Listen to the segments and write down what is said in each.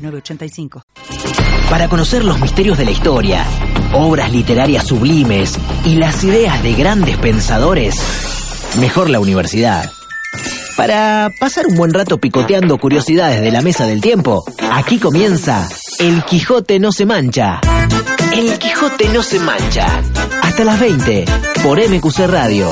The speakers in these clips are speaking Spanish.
906985. Para conocer los misterios de la historia, obras literarias sublimes y las ideas de grandes pensadores, mejor la universidad. Para pasar un buen rato picoteando curiosidades de la mesa del tiempo, aquí comienza El Quijote no se mancha. El Quijote no se mancha. Hasta las 20 por MQC Radio.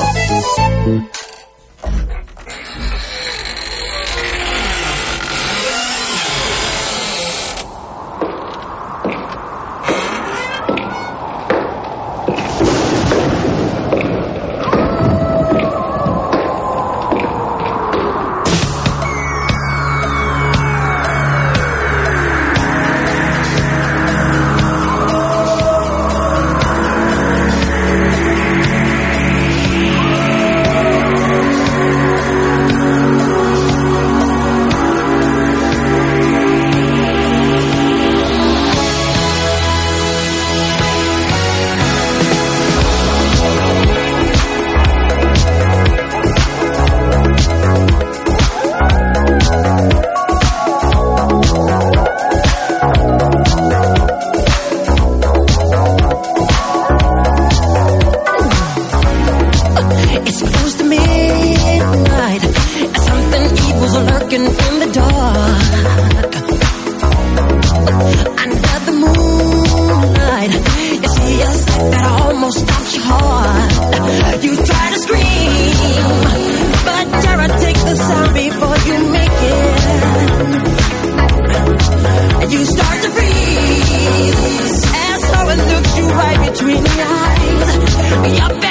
Right between the eyes. You're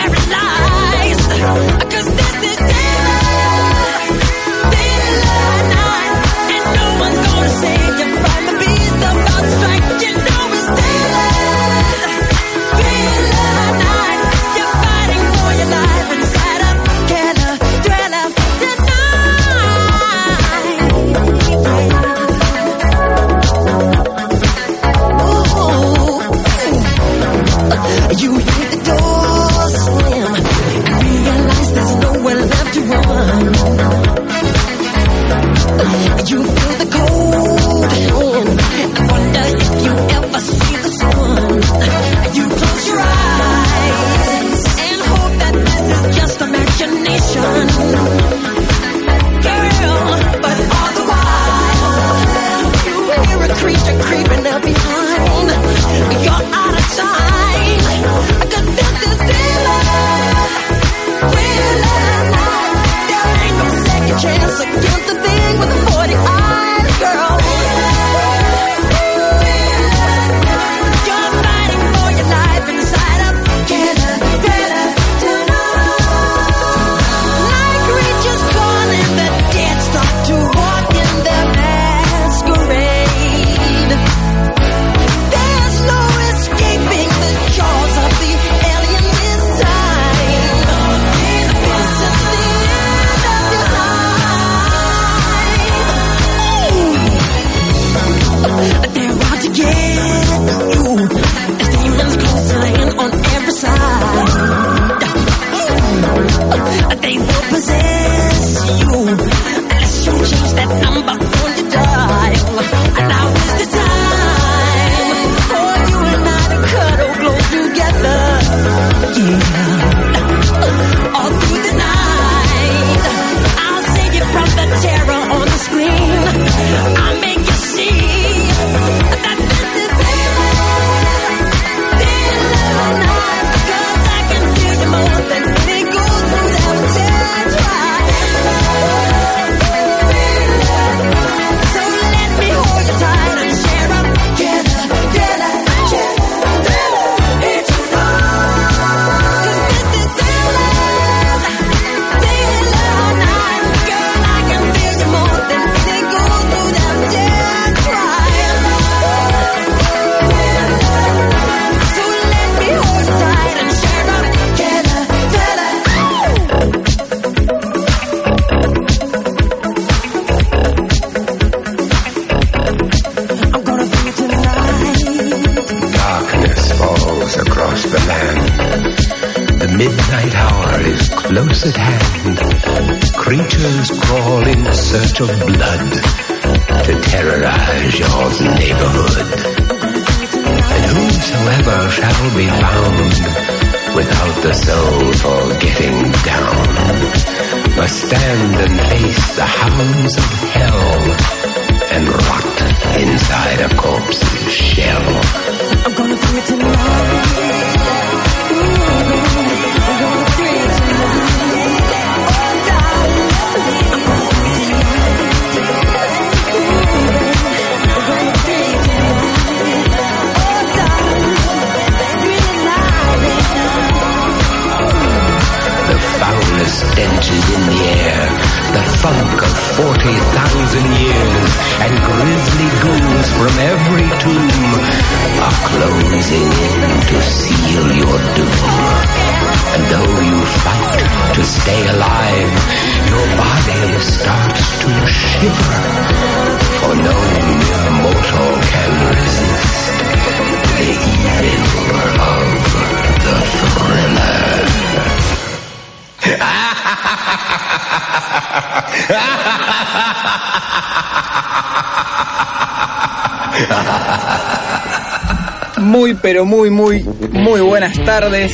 tardes,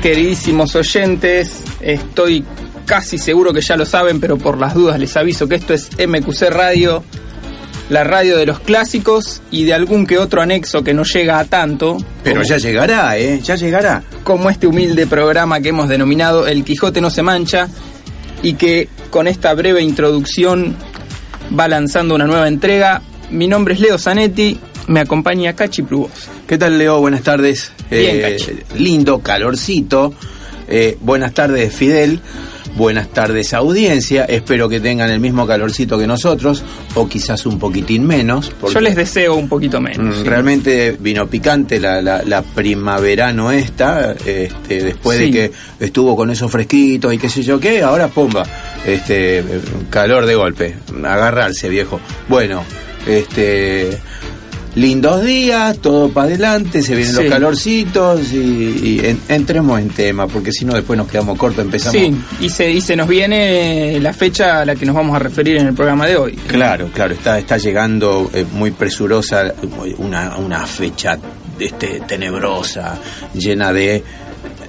queridísimos oyentes. Estoy casi seguro que ya lo saben, pero por las dudas les aviso que esto es MQC Radio, la radio de los clásicos y de algún que otro anexo que no llega a tanto. Pero como- ya llegará, ¿eh? Ya llegará. como este humilde programa que hemos denominado El Quijote no se mancha y que con esta breve introducción va lanzando una nueva entrega. Mi nombre es Leo Zanetti, me acompaña Cachi Prubos. ¿Qué tal, Leo? Buenas tardes. Bien, Eh, lindo, calorcito. Eh, buenas tardes, Fidel. Buenas tardes, audiencia. Espero que tengan el mismo calorcito que nosotros, o quizás un poquitín menos. Yo les deseo un poquito menos. mm, sí. Realmente vino picante la, la, la primaverano esta, este, después Sí. de que estuvo con esos fresquitos y qué sé yo qué, ahora pomba, este, calor de golpe, agarrarse viejo. Bueno, este, lindos días, todo para adelante, se vienen Sí. los calorcitos y, y en- entremos en tema, porque si no después nos quedamos cortos, empezamos. Sí, y se, y se nos viene la fecha a la que nos vamos a referir en el programa de hoy. Claro, claro, está, está llegando eh, muy presurosa una, una fecha este, tenebrosa, llena de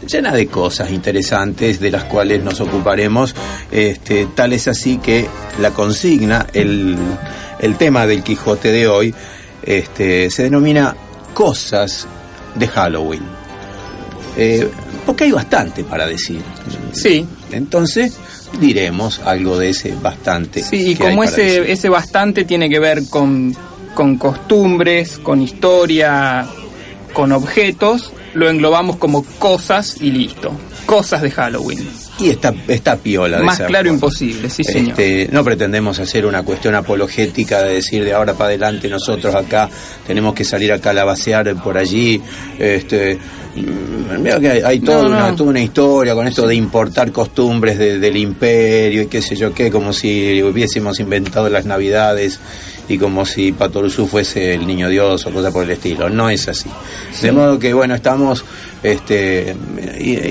llena de cosas interesantes de las cuales nos ocuparemos. Este, tal es así que la consigna, el, el tema del Quijote de hoy, este, se denomina Cosas de Halloween. Eh, porque hay bastante para decir. Sí, Entonces diremos algo de ese bastante. sí, y como ese, decir. ese bastante tiene que ver con, con costumbres, con historia, con objetos, lo englobamos como cosas y listo. Cosas de Halloween. Y está, está piola de Más claro imposible, sí señor. Este, no pretendemos hacer una cuestión apologética de decir de ahora para adelante nosotros acá tenemos que salir a calabacear por allí. Este, mm, mira que hay, hay toda, No, una, toda una historia con esto de importar costumbres de- del imperio y qué sé yo qué, como si hubiésemos inventado las navidades y como si Patoruzú fuese el niño Dios o cosa por el estilo. No es así. De modo que, bueno, estamos este,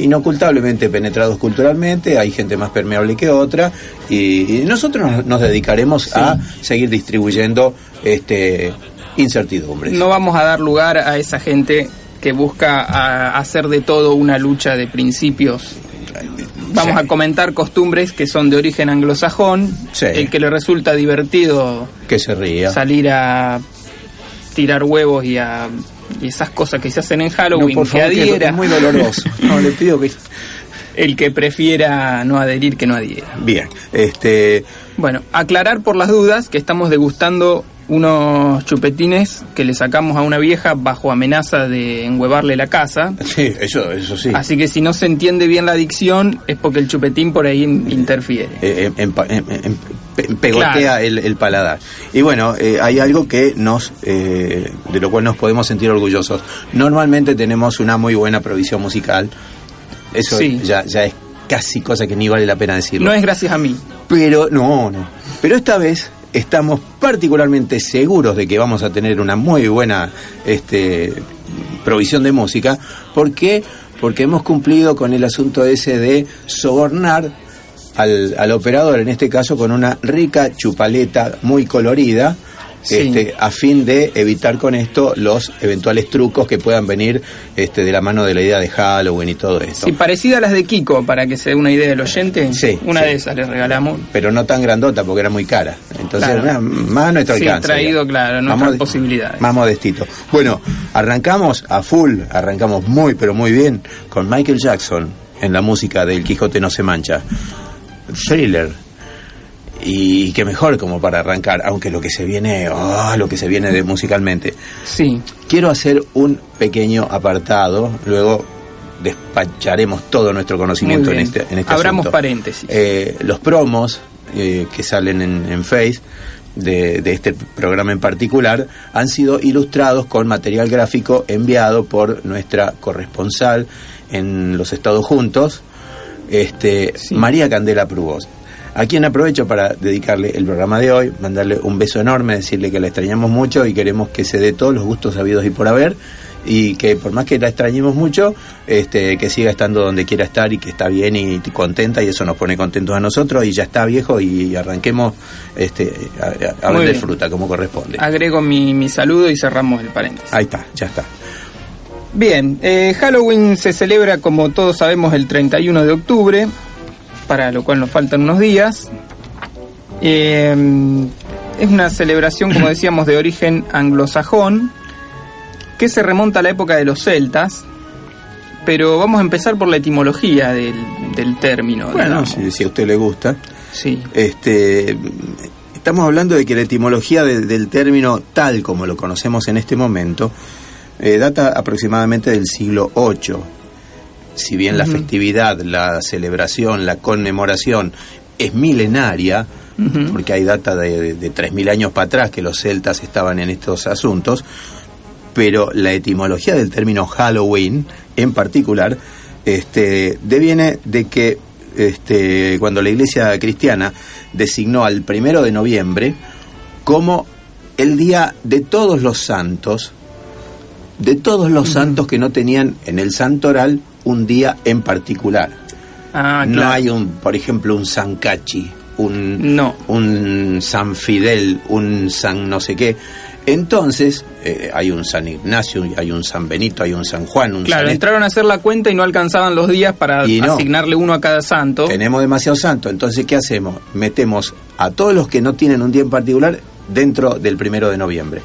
inocultablemente penetrados culturalmente, hay gente más permeable que otra y, y nosotros nos, nos dedicaremos a seguir distribuyendo este incertidumbres. No vamos a dar lugar a esa gente que busca a- hacer de todo una lucha de principios. Vamos Sí. a comentar costumbres que son de origen anglosajón, Sí. el que le resulta divertido Que se ría. salir a tirar huevos y a y esas cosas que se hacen en No, Halloween, por favor, que que adhiera. es muy doloroso. No, le pido que... El que prefiera no adherir que no adhiera. Bien, este... Bueno, aclarar por las dudas que estamos degustando unos chupetines que le sacamos a una vieja bajo amenaza de enhuevarle la casa. Sí, eso, eso sí. Así que si no se entiende bien la adicción es porque el chupetín por ahí in- interfiere. eh, pe- pegotea Claro. el, el paladar. Y bueno, eh, hay algo que nos, eh, de lo cual nos podemos sentir orgullosos. Normalmente tenemos una muy buena provisión musical. Eso Sí. ya, ya es casi cosa que ni vale la pena decirlo. No es gracias a mí. Pero no, no. Pero esta vez estamos particularmente seguros de que vamos a tener una muy buena este, provisión de música. Porque porque hemos cumplido con el asunto ese de sobornar al, al operador, en este caso con una rica chupaleta muy colorida, Sí. este, a fin de evitar con esto los eventuales trucos que puedan venir este, de la mano de la idea de Halloween y todo esto. Sí, parecida a las de Kiko, para que se dé una idea del oyente. Sí, Una sí. de esas les regalamos. Pero no tan grandota porque era muy cara. Entonces, Claro. era más a nuestro Sí, alcance. traído, digamos. claro, Más nuestras mode- posibilidades. Más modestito. Bueno, arrancamos a full, arrancamos muy, pero muy bien con Michael Jackson en la música del Quijote no se mancha. Thriller. Y qué mejor como para arrancar, aunque lo que se viene, oh, lo que se viene de musicalmente. Sí, Quiero hacer un pequeño apartado, luego despacharemos todo nuestro conocimiento en este, en este Abramos asunto. paréntesis. Eh, los promos eh, que salen en, en Face de, de este programa en particular han sido ilustrados con material gráfico enviado por nuestra corresponsal en los Estados Juntos, este, Sí. María Candela Prugos. A quien aprovecho para dedicarle el programa de hoy, mandarle un beso enorme, decirle que la extrañamos mucho y queremos que se dé todos los gustos habidos y por haber y que por más que la extrañemos mucho, este, que siga estando donde quiera estar y que está bien y contenta y eso nos pone contentos a nosotros y ya está viejo y arranquemos este, a, a- vender bien. fruta como corresponde. agrego mi, mi saludo y cerramos el paréntesis. Ahí está, ya está. Bien, eh, Halloween se celebra como todos sabemos el 31 de octubre, para lo cual nos faltan unos días. Eh, es una celebración, como decíamos, de origen anglosajón, que se remonta a la época de los celtas, pero vamos a empezar por la etimología del, del término. Bueno, si, si a usted le gusta. Sí. Este, estamos hablando de que la etimología de- del término tal como lo conocemos en este momento eh, data aproximadamente del siglo VIII. Si bien la festividad, la celebración, la conmemoración es milenaria, porque hay data de, de, de 3.000 años para atrás que los celtas estaban en estos asuntos, pero la etimología del término Halloween en particular este, deviene de que este, cuando la iglesia cristiana designó al primero de noviembre como el día de todos los santos, de todos los santos que no tenían en el santoral un día en particular. Ah, no claro. hay un, por ejemplo, un San Cachi, un, No. un San Fidel, un San no sé qué. Entonces, eh, hay un San Ignacio, hay un San Benito, hay un San Juan, un Claro, San... entraron a hacer la cuenta y no alcanzaban los días para Y no. asignarle uno a cada santo. Tenemos demasiado santo, entonces ¿qué hacemos? Metemos a todos los que no tienen un día en particular dentro del primero de noviembre.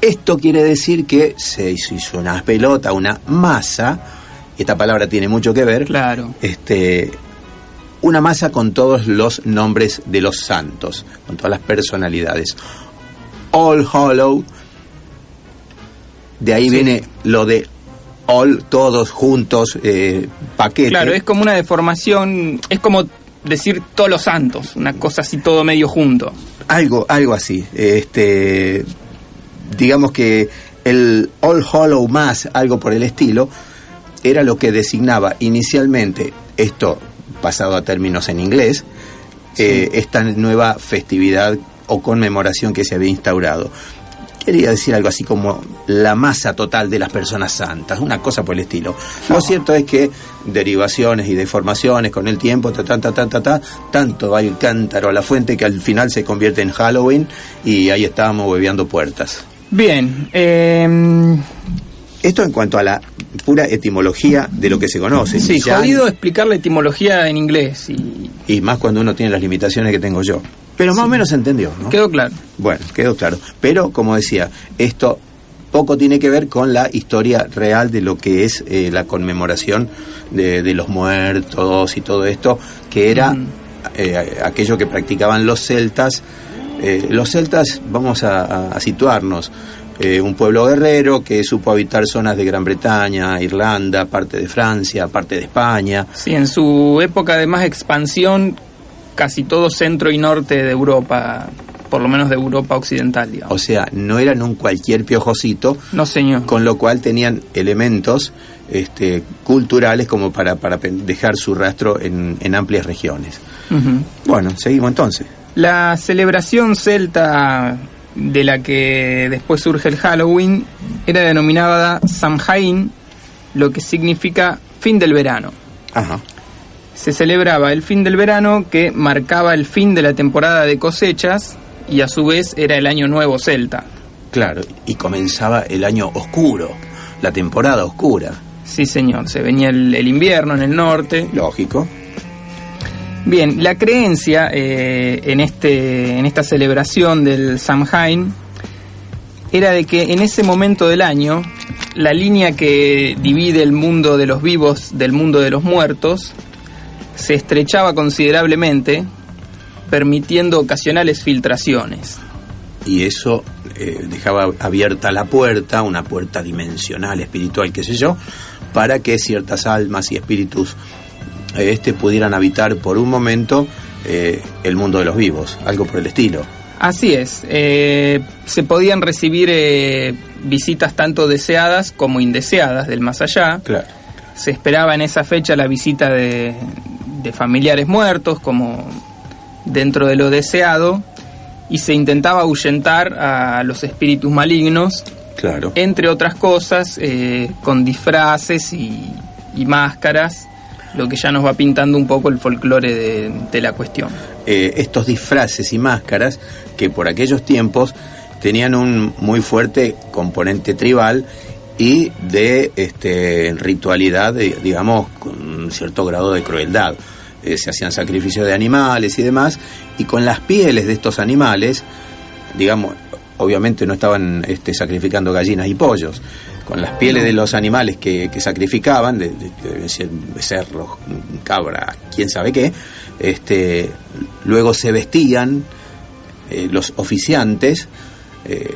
Esto quiere decir que se hizo una pelota, una masa, esta palabra tiene mucho que ver, Claro. este, una masa con todos los nombres de los santos, con todas las personalidades. All Hollow, de ahí Sí. viene lo de all, todos juntos, eh, paquete. Claro, es como una deformación, es como decir todos los santos, una cosa así todo medio junto. Algo, algo así. Este, digamos que el All Hollow más, algo por el estilo, era lo que designaba inicialmente, esto pasado a términos en inglés, eh, esta nueva festividad o conmemoración que se había instaurado. Quería decir algo así como la masa total de las personas santas, una cosa por el estilo. Lo cierto es que derivaciones y deformaciones con el tiempo, ta, ta, ta, ta, ta, ta, tanto va el cántaro a la fuente que al final se convierte en Halloween y ahí estábamos hueveando puertas. Bien, eh, Esto en cuanto a la pura etimología de lo que se conoce. sí, Ya- jodido explicar la etimología en inglés y Y más cuando uno tiene las limitaciones que tengo yo. Pero más o menos se entendió, ¿no? quedó claro. Bueno, quedó claro. Pero, como decía, esto poco tiene que ver con la historia real de lo que es eh, la conmemoración de, de los muertos y todo esto, que era Mm. eh, aquello que practicaban los celtas. Eh, los celtas, vamos a- a situarnos, eh, un pueblo guerrero que supo habitar zonas de Gran Bretaña, Irlanda, parte de Francia, parte de España. Sí, en su época de más expansión, casi todo centro y norte de Europa, por lo menos de Europa occidental, digamos. O sea, no eran un cualquier piojocito, No, señor. con lo cual tenían elementos este, culturales como para, para dejar su rastro en, en amplias regiones. Bueno, seguimos entonces. La celebración celta de la que después surge el Halloween era denominada Samhain, lo que significa fin del verano. Ajá. Se celebraba el fin del verano que marcaba el fin de la temporada de cosechas y a su vez era el año nuevo celta. Claro, y comenzaba el año oscuro, la temporada oscura. Sí, señor, se venía el, el invierno en el norte. Lógico. Bien, la creencia eh, en, este, en esta celebración del Samhain era de que en ese momento del año la línea que divide el mundo de los vivos del mundo de los muertos se estrechaba considerablemente, permitiendo ocasionales filtraciones. Y eso eh, dejaba abierta la puerta, una puerta dimensional, espiritual, qué sé yo, para que ciertas almas y espíritus este pudieran habitar por un momento eh, el mundo de los vivos, algo por el estilo. Así es, eh, se podían recibir eh, visitas tanto deseadas como indeseadas del más allá. Claro. Se esperaba en esa fecha la visita de, de familiares muertos como dentro de lo deseado y se intentaba ahuyentar a los espíritus malignos, Claro. entre otras cosas, eh, con disfraces y, y máscaras, lo que ya nos va pintando un poco el folclore de, de la cuestión. Eh, estos disfraces y máscaras que por aquellos tiempos tenían un muy fuerte componente tribal y de este, ritualidad, digamos, con un cierto grado de crueldad. Eh, se hacían sacrificios de animales y demás, y con las pieles de estos animales, digamos, obviamente no estaban este, sacrificando gallinas y pollos, con las pieles de los animales que, que sacrificaban, de, de- becerros, cabra, quién sabe qué, este, luego se vestían eh, los oficiantes, eh,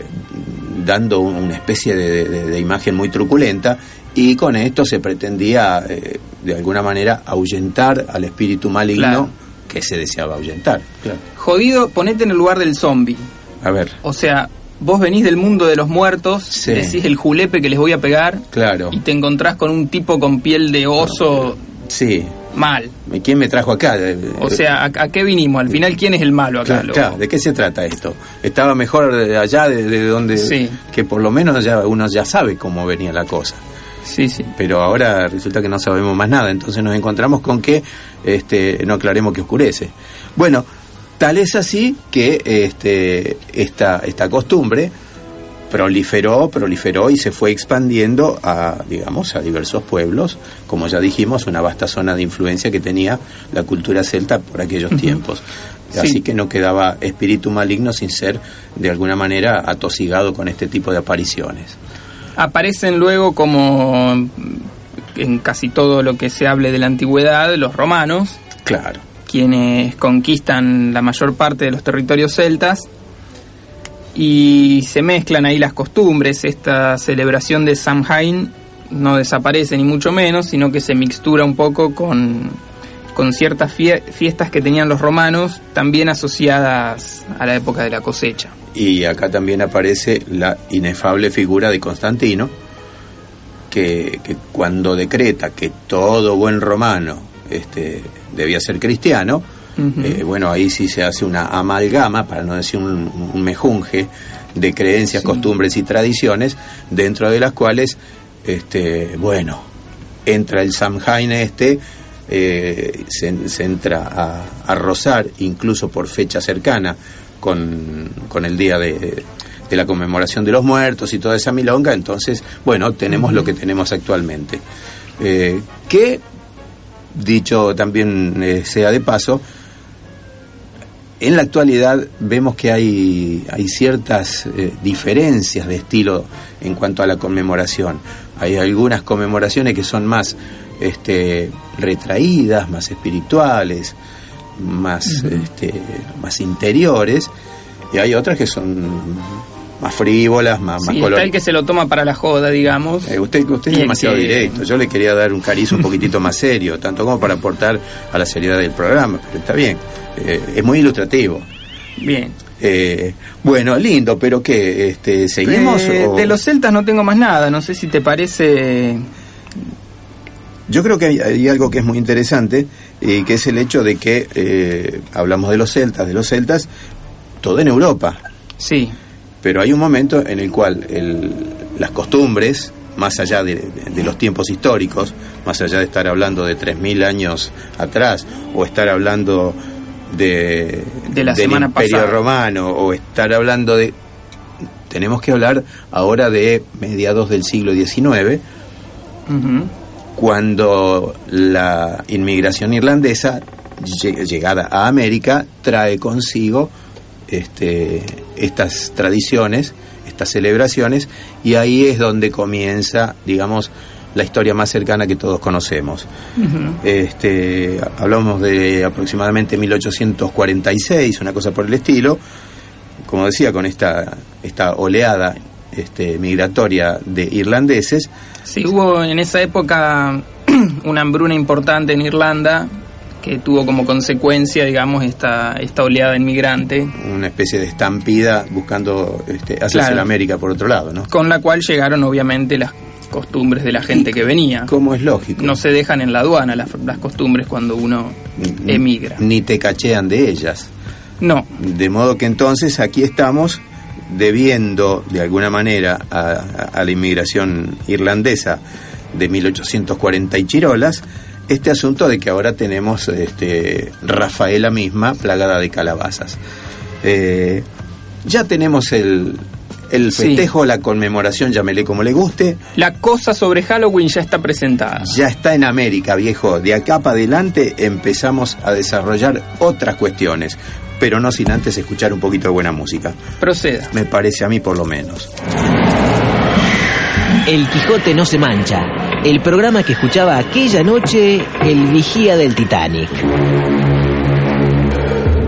dando un- una especie de, de- de imagen muy truculenta, y con esto se pretendía, eh, de alguna manera, ahuyentar al espíritu maligno Claro. que se deseaba ahuyentar. Claro. Jodido, ponete en el lugar del zombie. A ver, O sea, vos venís del mundo de los muertos, Sí. decís el julepe que les voy a pegar claro. y te encontrás con un tipo con piel de oso Sí. mal. ¿Quién me trajo acá? O sea, ¿a, a qué vinimos? Al final, ¿quién es el malo acá? Claro, ¿de qué se trata esto? Estaba mejor allá, de, de donde... Sí. Que por lo menos ya uno ya sabe cómo venía la cosa. Sí, sí. Pero ahora resulta que no sabemos más nada, entonces nos encontramos con que este, no aclaremos que oscurece. Bueno, tal es así que este, esta, esta costumbre proliferó, proliferó y se fue expandiendo a, digamos, a diversos pueblos, como ya dijimos, una vasta zona de influencia que tenía la cultura celta por aquellos tiempos. Sí. Así que no quedaba espíritu maligno sin ser, de alguna manera, atosigado con este tipo de apariciones. Aparecen luego como en casi todo lo que se hable de la antigüedad, los romanos, Claro. Quienes conquistan la mayor parte de los territorios celtas y se mezclan ahí las costumbres. Esta celebración de Samhain no desaparece ni mucho menos, sino que se mixtura un poco con, con ciertas fie- fiestas que tenían los romanos, también asociadas a la época de la cosecha. Y acá también aparece la inefable figura de Constantino, que, que cuando decreta que todo buen romano este, debía ser cristiano, eh, bueno, ahí sí se hace una amalgama, para no decir un, un mejunje, de creencias, Sí. costumbres y tradiciones, dentro de las cuales, este, bueno, entra el Samhain este, eh, se, se entra a, a rozar, incluso por fecha cercana, con, con el día de, de la conmemoración de los muertos y toda esa milonga, entonces, bueno, tenemos lo que tenemos actualmente. Eh, que, dicho también eh, sea de paso, en la actualidad vemos que hay, hay ciertas eh, diferencias de estilo en cuanto a la conmemoración. Hay algunas conmemoraciones que son más este, retraídas, más espirituales, más, este, más interiores, y hay otras que son más frívolas, más, más Sí, color- el que se lo toma para la joda, digamos. eh, usted usted es demasiado que- directo. Yo le quería dar un cariz un poquitito más serio, tanto como para aportar a la seriedad del programa, pero está bien. Eh, es muy ilustrativo. Bien. Eh, bueno, lindo, pero ¿qué? Este, ¿Seguimos? Eh, o- De los celtas no tengo más nada, no sé si te parece... Yo creo que hay, hay algo que es muy interesante, y que es el hecho de que eh, hablamos de los celtas, de los celtas, todo en Europa. Sí, Pero hay un momento en el cual el- las costumbres más allá de, de los tiempos históricos, más allá de estar hablando de 3.000 años atrás, o estar hablando de, De la del semana Imperio pasada. Romano, o estar hablando de... Tenemos que hablar ahora de mediados del siglo XIX, cuando la inmigración irlandesa, lle- llegada a América, trae consigo este, estas tradiciones, estas celebraciones, y ahí es donde comienza, digamos, la historia más cercana que todos conocemos. Este, hablamos de aproximadamente 1846, una cosa por el estilo, como decía, con esta, esta oleada este, migratoria de irlandeses, Sí, hubo en esa época una hambruna importante en Irlanda que tuvo como consecuencia, digamos, esta, esta oleada inmigrante, una especie de estampida buscando este, hacerse Claro. la América por otro lado, ¿no? con la cual llegaron obviamente las costumbres de la gente que venía. Como es lógico. No se dejan en la aduana las, las costumbres cuando uno Ni- emigra. Ni te cachean de ellas. No, De modo que entonces aquí estamos debiendo de alguna manera a, a- a la inmigración irlandesa de 1840 y Chirolas este asunto de que ahora tenemos este, Rafaela misma plagada de calabazas. Eh, ya tenemos el, el Sí. festejo, la conmemoración, llámele como le guste, la cosa sobre Halloween ya está presentada. ya está en América, viejo. De acá para adelante empezamos a desarrollar otras cuestiones, pero no sin antes escuchar un poquito de buena música. Proceda. Me parece a mí por lo menos. El Quijote no se mancha. El programa que escuchaba aquella noche el vigía del Titanic.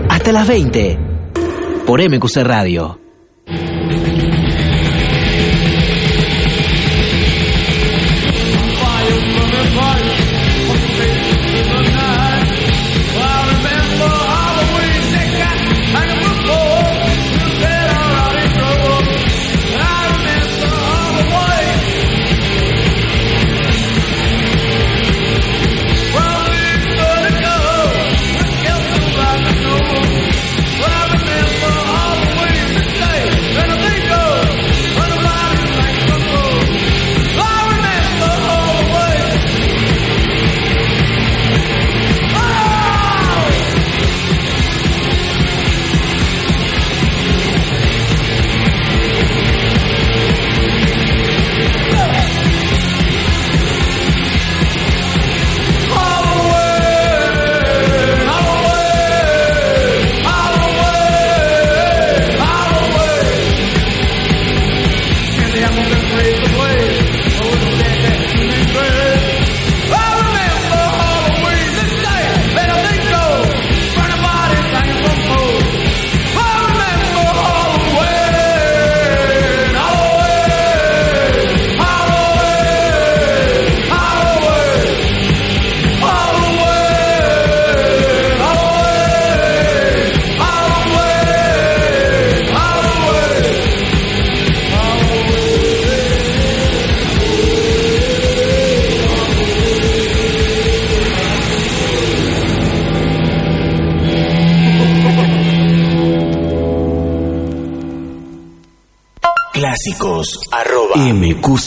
Hasta las 20. Por MQC Radio.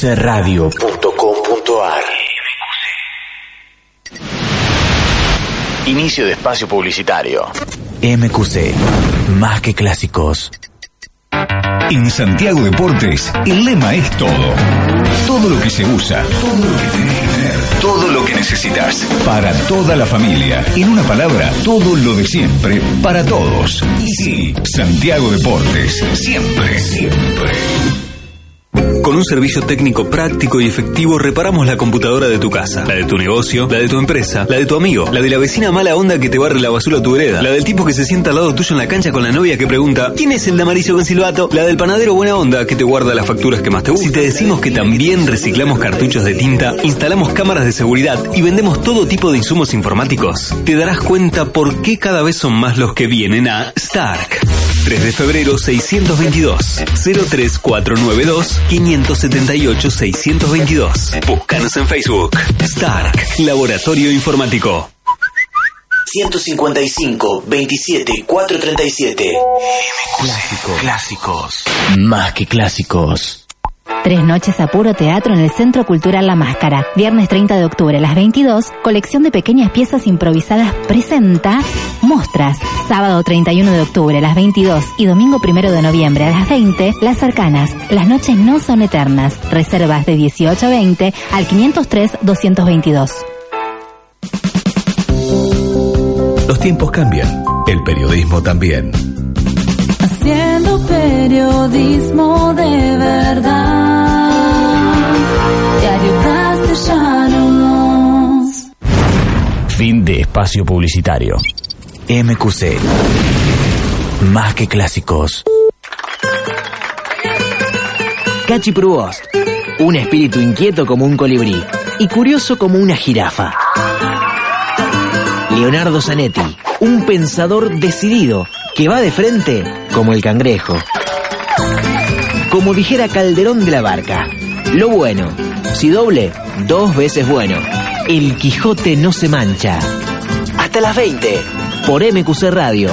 mqcradio.com.ar Inicio de espacio publicitario. MQC, más que clásicos. En Santiago Deportes, el lema es todo. Todo lo que se usa, todo lo que tenés que tener, todo lo que necesitas. Para toda la familia. En una palabra, todo lo de siempre, para todos. Y sí, Santiago Deportes, siempre, siempre. Con un servicio técnico práctico y efectivo reparamos la computadora de tu casa, la de tu negocio, la de tu empresa, la de tu amigo, la de la vecina mala onda que te barre la basura a tu vereda, la del tipo que se sienta al lado tuyo en la cancha con la novia que pregunta ¿Quién es el de amarillo con silbato? La del panadero buena onda que te guarda las facturas que más te gustan. Si te decimos que también reciclamos cartuchos de tinta, instalamos cámaras de seguridad y vendemos todo tipo de insumos informáticos, te darás cuenta por qué cada vez son más los que vienen a Stark. 3 de febrero 622 03492 578 622. Búscanos en Facebook. Stark, Laboratorio Informático. 155 27 437. Clásicos. Clásicos. Más que clásicos. Tres noches a puro teatro en el Centro Cultural La Máscara. Viernes 30 de octubre a las 22, colección de pequeñas piezas improvisadas presenta Mostras. Sábado 31 de octubre a las 22 y domingo 1 de noviembre a las 20, Las Arcanas. Las noches no son eternas. Reservas de 18 a 20 al 503 222. Los tiempos cambian, el periodismo también. Haciendo periodismo de verdad. Diario Castellanos. Fin de espacio publicitario. MQC. Más que clásicos. Cachi Provost. Un espíritu inquieto como un colibrí y curioso como una jirafa. Leonardo Zanetti. Un pensador decidido que va de frente como el cangrejo. Como dijera Calderón de la Barca. Lo bueno, si doble, dos veces bueno. El Quijote no se mancha. Hasta las 20 por MQC Radio.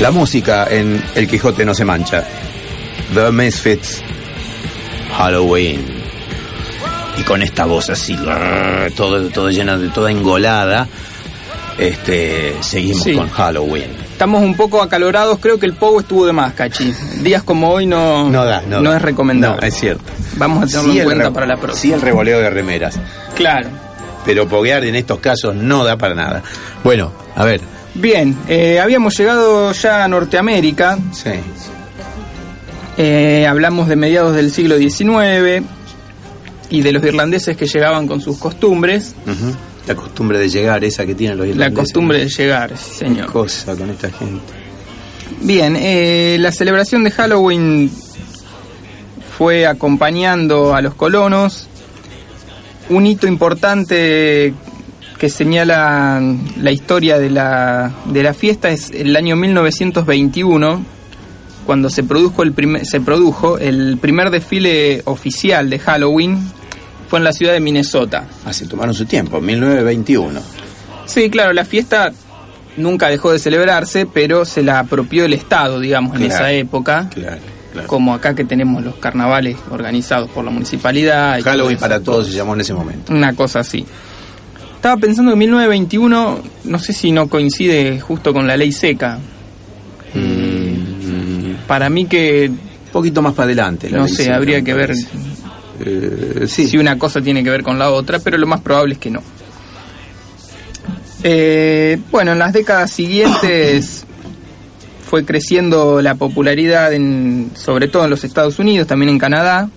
La música en El Quijote no se mancha. The Misfits, Halloween. Y con esta voz así, todo, todo llena de toda engolada, este, seguimos Sí. con Halloween. Estamos un poco acalorados, creo que el pogo estuvo de más, Cachi. Días como hoy no, No da, no, no da. es recomendable. No, es cierto. Vamos a tenerlo Sí en cuenta para la próxima. Sí el revoleo de remeras. Claro. Pero poguear en estos casos no da para nada. Bueno, a ver. Bien, eh, habíamos llegado ya a Norteamérica. Sí. Eh, hablamos de mediados del siglo XIX y de los irlandeses que llegaban con sus costumbres. La costumbre de llegar, esa que tienen los La irlandeses. costumbre de llegar, sí, Qué señor. cosa con esta gente. Bien, eh, la celebración de Halloween fue acompañando a los colonos. Un hito importante que señala la historia de la, de la fiesta es el año 1921, cuando se produjo, el primer, se produjo el primer desfile oficial de Halloween. Fue en la ciudad de Minnesota. Ah, se tomaron su tiempo, 1921. Sí, claro, la fiesta nunca dejó de celebrarse, pero se la apropió el Estado, digamos, en esa época. Claro, claro. Como acá que tenemos los carnavales organizados por la municipalidad. y Halloween para todos se llamó en ese momento. Una cosa así. Estaba pensando en 1921, no sé si no coincide justo con la ley seca. Mm, Para mí que, un poquito más para adelante. la no ley sé, seca, habría que ver. Eh, sí. si una cosa tiene que ver con la otra, pero lo más probable es que no. Eh, bueno, en las décadas siguientes fue creciendo la popularidad, en, sobre todo en los Estados Unidos, también en Canadá,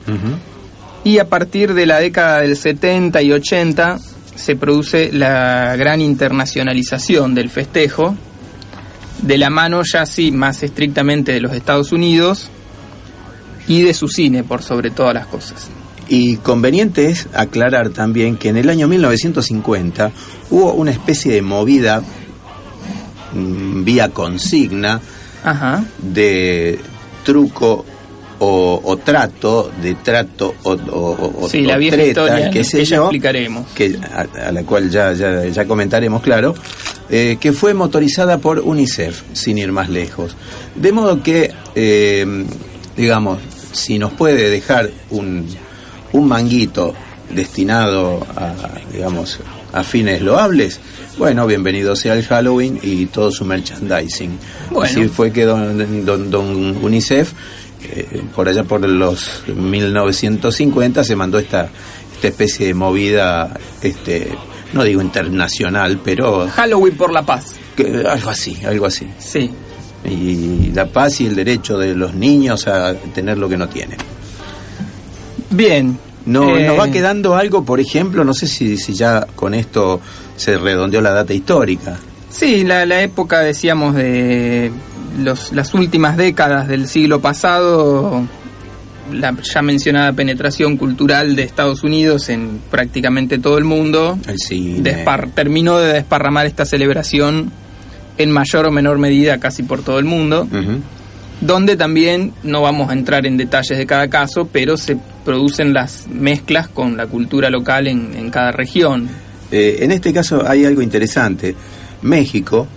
y a partir de la década del 70 y 80 se produce la gran internacionalización del festejo, de la mano ya sí más estrictamente de los Estados Unidos y de su cine por sobre todas las cosas. Y conveniente es aclarar también que en el año 1950 hubo una especie de movida mm, vía consigna Ajá. de truco o, o trato, de trato o, o- o- Sí, o la vieja treta, historia que sé ya yo, explicaremos. que a, a la cual ya, ya, ya comentaremos, claro, eh, que fue motorizada por UNICEF, sin ir más lejos. De modo que, eh, digamos, si nos puede dejar un, un manguito destinado a, digamos, a fines loables, bueno, bienvenido sea el Halloween y todo su merchandising. Bueno. Así fue que don, don, don UNICEF, eh, por allá por los 1950, se mandó esta, esta especie de movida, este, no digo internacional, pero Halloween por la paz. que- algo así, algo así. Sí. Y la paz y el derecho de los niños a tener lo que no tienen. Bien. No, Eh, nos va quedando algo, por ejemplo, no sé si, si ya con esto se redondeó la data histórica. Sí, la, la época, decíamos, de los, las últimas décadas del siglo pasado, la ya mencionada penetración cultural de Estados Unidos en prácticamente todo el mundo, El cine. despar- terminó de desparramar esta celebración en mayor o menor medida casi por todo el mundo. Donde también no vamos a entrar en detalles de cada caso, pero se producen las mezclas con la cultura local en, en cada región. Eh, en este caso hay algo interesante. México,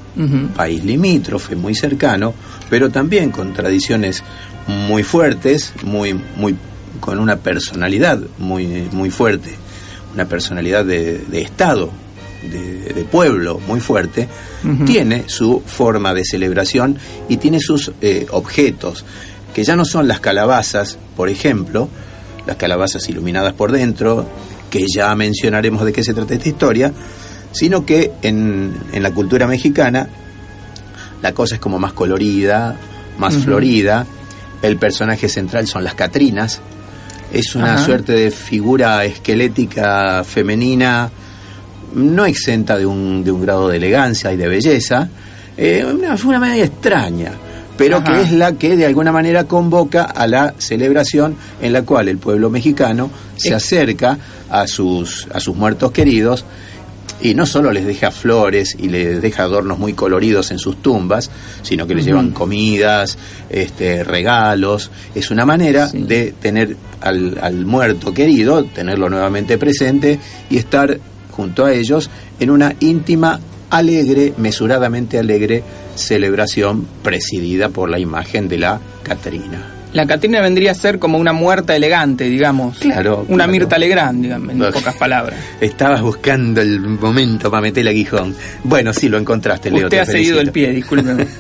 País limítrofe, muy cercano, pero también con tradiciones muy fuertes, muy, muy, con una personalidad muy, muy fuerte, una personalidad de, de Estado, de, de pueblo muy fuerte, tiene su forma de celebración y tiene sus eh, objetos, que ya no son las calabazas, por ejemplo, las calabazas iluminadas por dentro, que ya mencionaremos de qué se trata esta historia, sino que en, en la cultura mexicana la cosa es como más colorida, más Ujú. florida, el personaje central son las Catrinas, es una Ajá. suerte de figura esquelética femenina, no exenta de un, de un grado de elegancia y de belleza, eh, una media extraña, pero Ajá. que es la que de alguna manera convoca a la celebración en la cual el pueblo mexicano se acerca a sus, a sus muertos queridos y no solo les deja flores y les deja adornos muy coloridos en sus tumbas, sino que les llevan comidas, este, regalos. Es una manera Sí. de tener al, al muerto querido, tenerlo nuevamente presente y estar junto a ellos en una íntima, alegre, mesuradamente alegre celebración presidida por la imagen de la Catrina. La Catrina vendría a ser como una muerta elegante, digamos. Claro, Una claro. Mirta Legrand, digamos, en pocas palabras. Estabas buscando el momento para meter el aguijón. Bueno, sí, lo encontraste, Leo. Usted te ha seguido el pie, discúlpeme.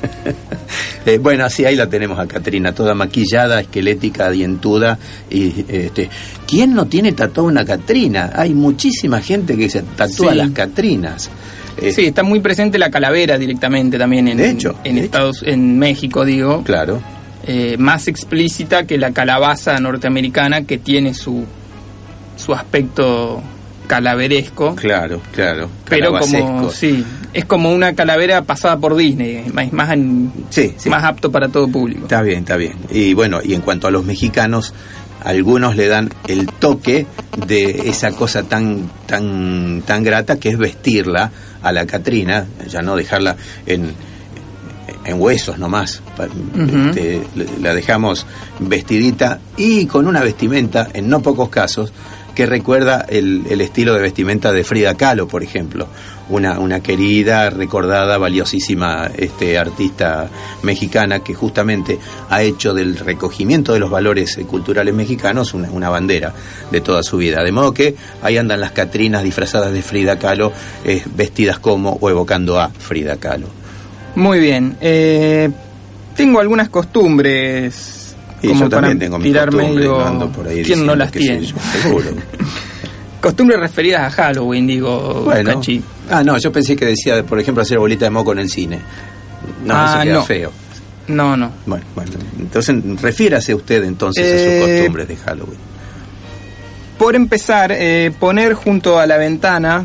Eh, bueno, sí, ahí la tenemos a Catrina, toda maquillada, esquelética, dientuda. Y, este, ¿Quién no tiene tatuada una Catrina? Hay muchísima gente que se tatúa Sí. las Catrinas. Eh, Sí, está muy presente la calavera directamente también en, De hecho, en de Estados, en México, digo. Claro. Eh, más explícita que la calabaza norteamericana que tiene su, su aspecto calaveresco. Claro, claro. Pero como, sí, es como una calavera pasada por Disney, más, más, en- Sí, sí. más apto para todo público. Está bien, está bien. Y bueno, y en cuanto a los mexicanos, algunos le dan el toque de esa cosa tan tan tan grata que es vestirla a la Catrina, ya no dejarla en en huesos nomás. Pa- Ujú. este, la dejamos vestidita y con una vestimenta, en no pocos casos, que recuerda el, el estilo de vestimenta de Frida Kahlo, por ejemplo. Una, una querida, recordada, valiosísima este, artista mexicana que justamente ha hecho del recogimiento de los valores eh, culturales mexicanos una, una bandera de toda su vida. De modo que ahí andan las Catrinas disfrazadas de Frida Kahlo, eh, vestidas como o evocando a Frida Kahlo. Muy bien. eh, tengo algunas costumbres. Y como yo también para tengo mi tirar costumbre, medio- no ando por ahí ¿Quién no las tiene? yo, seguro. Costumbres referidas a Halloween, digo, Bueno. Cachi. Ah, no, yo pensé que decía, por ejemplo, hacer bolita de moco en el cine. No, Ah, eso queda no. feo. No, no. Bueno, bueno, entonces refiérase usted entonces a Eh, sus costumbres de Halloween. Por empezar, eh, poner junto a la ventana,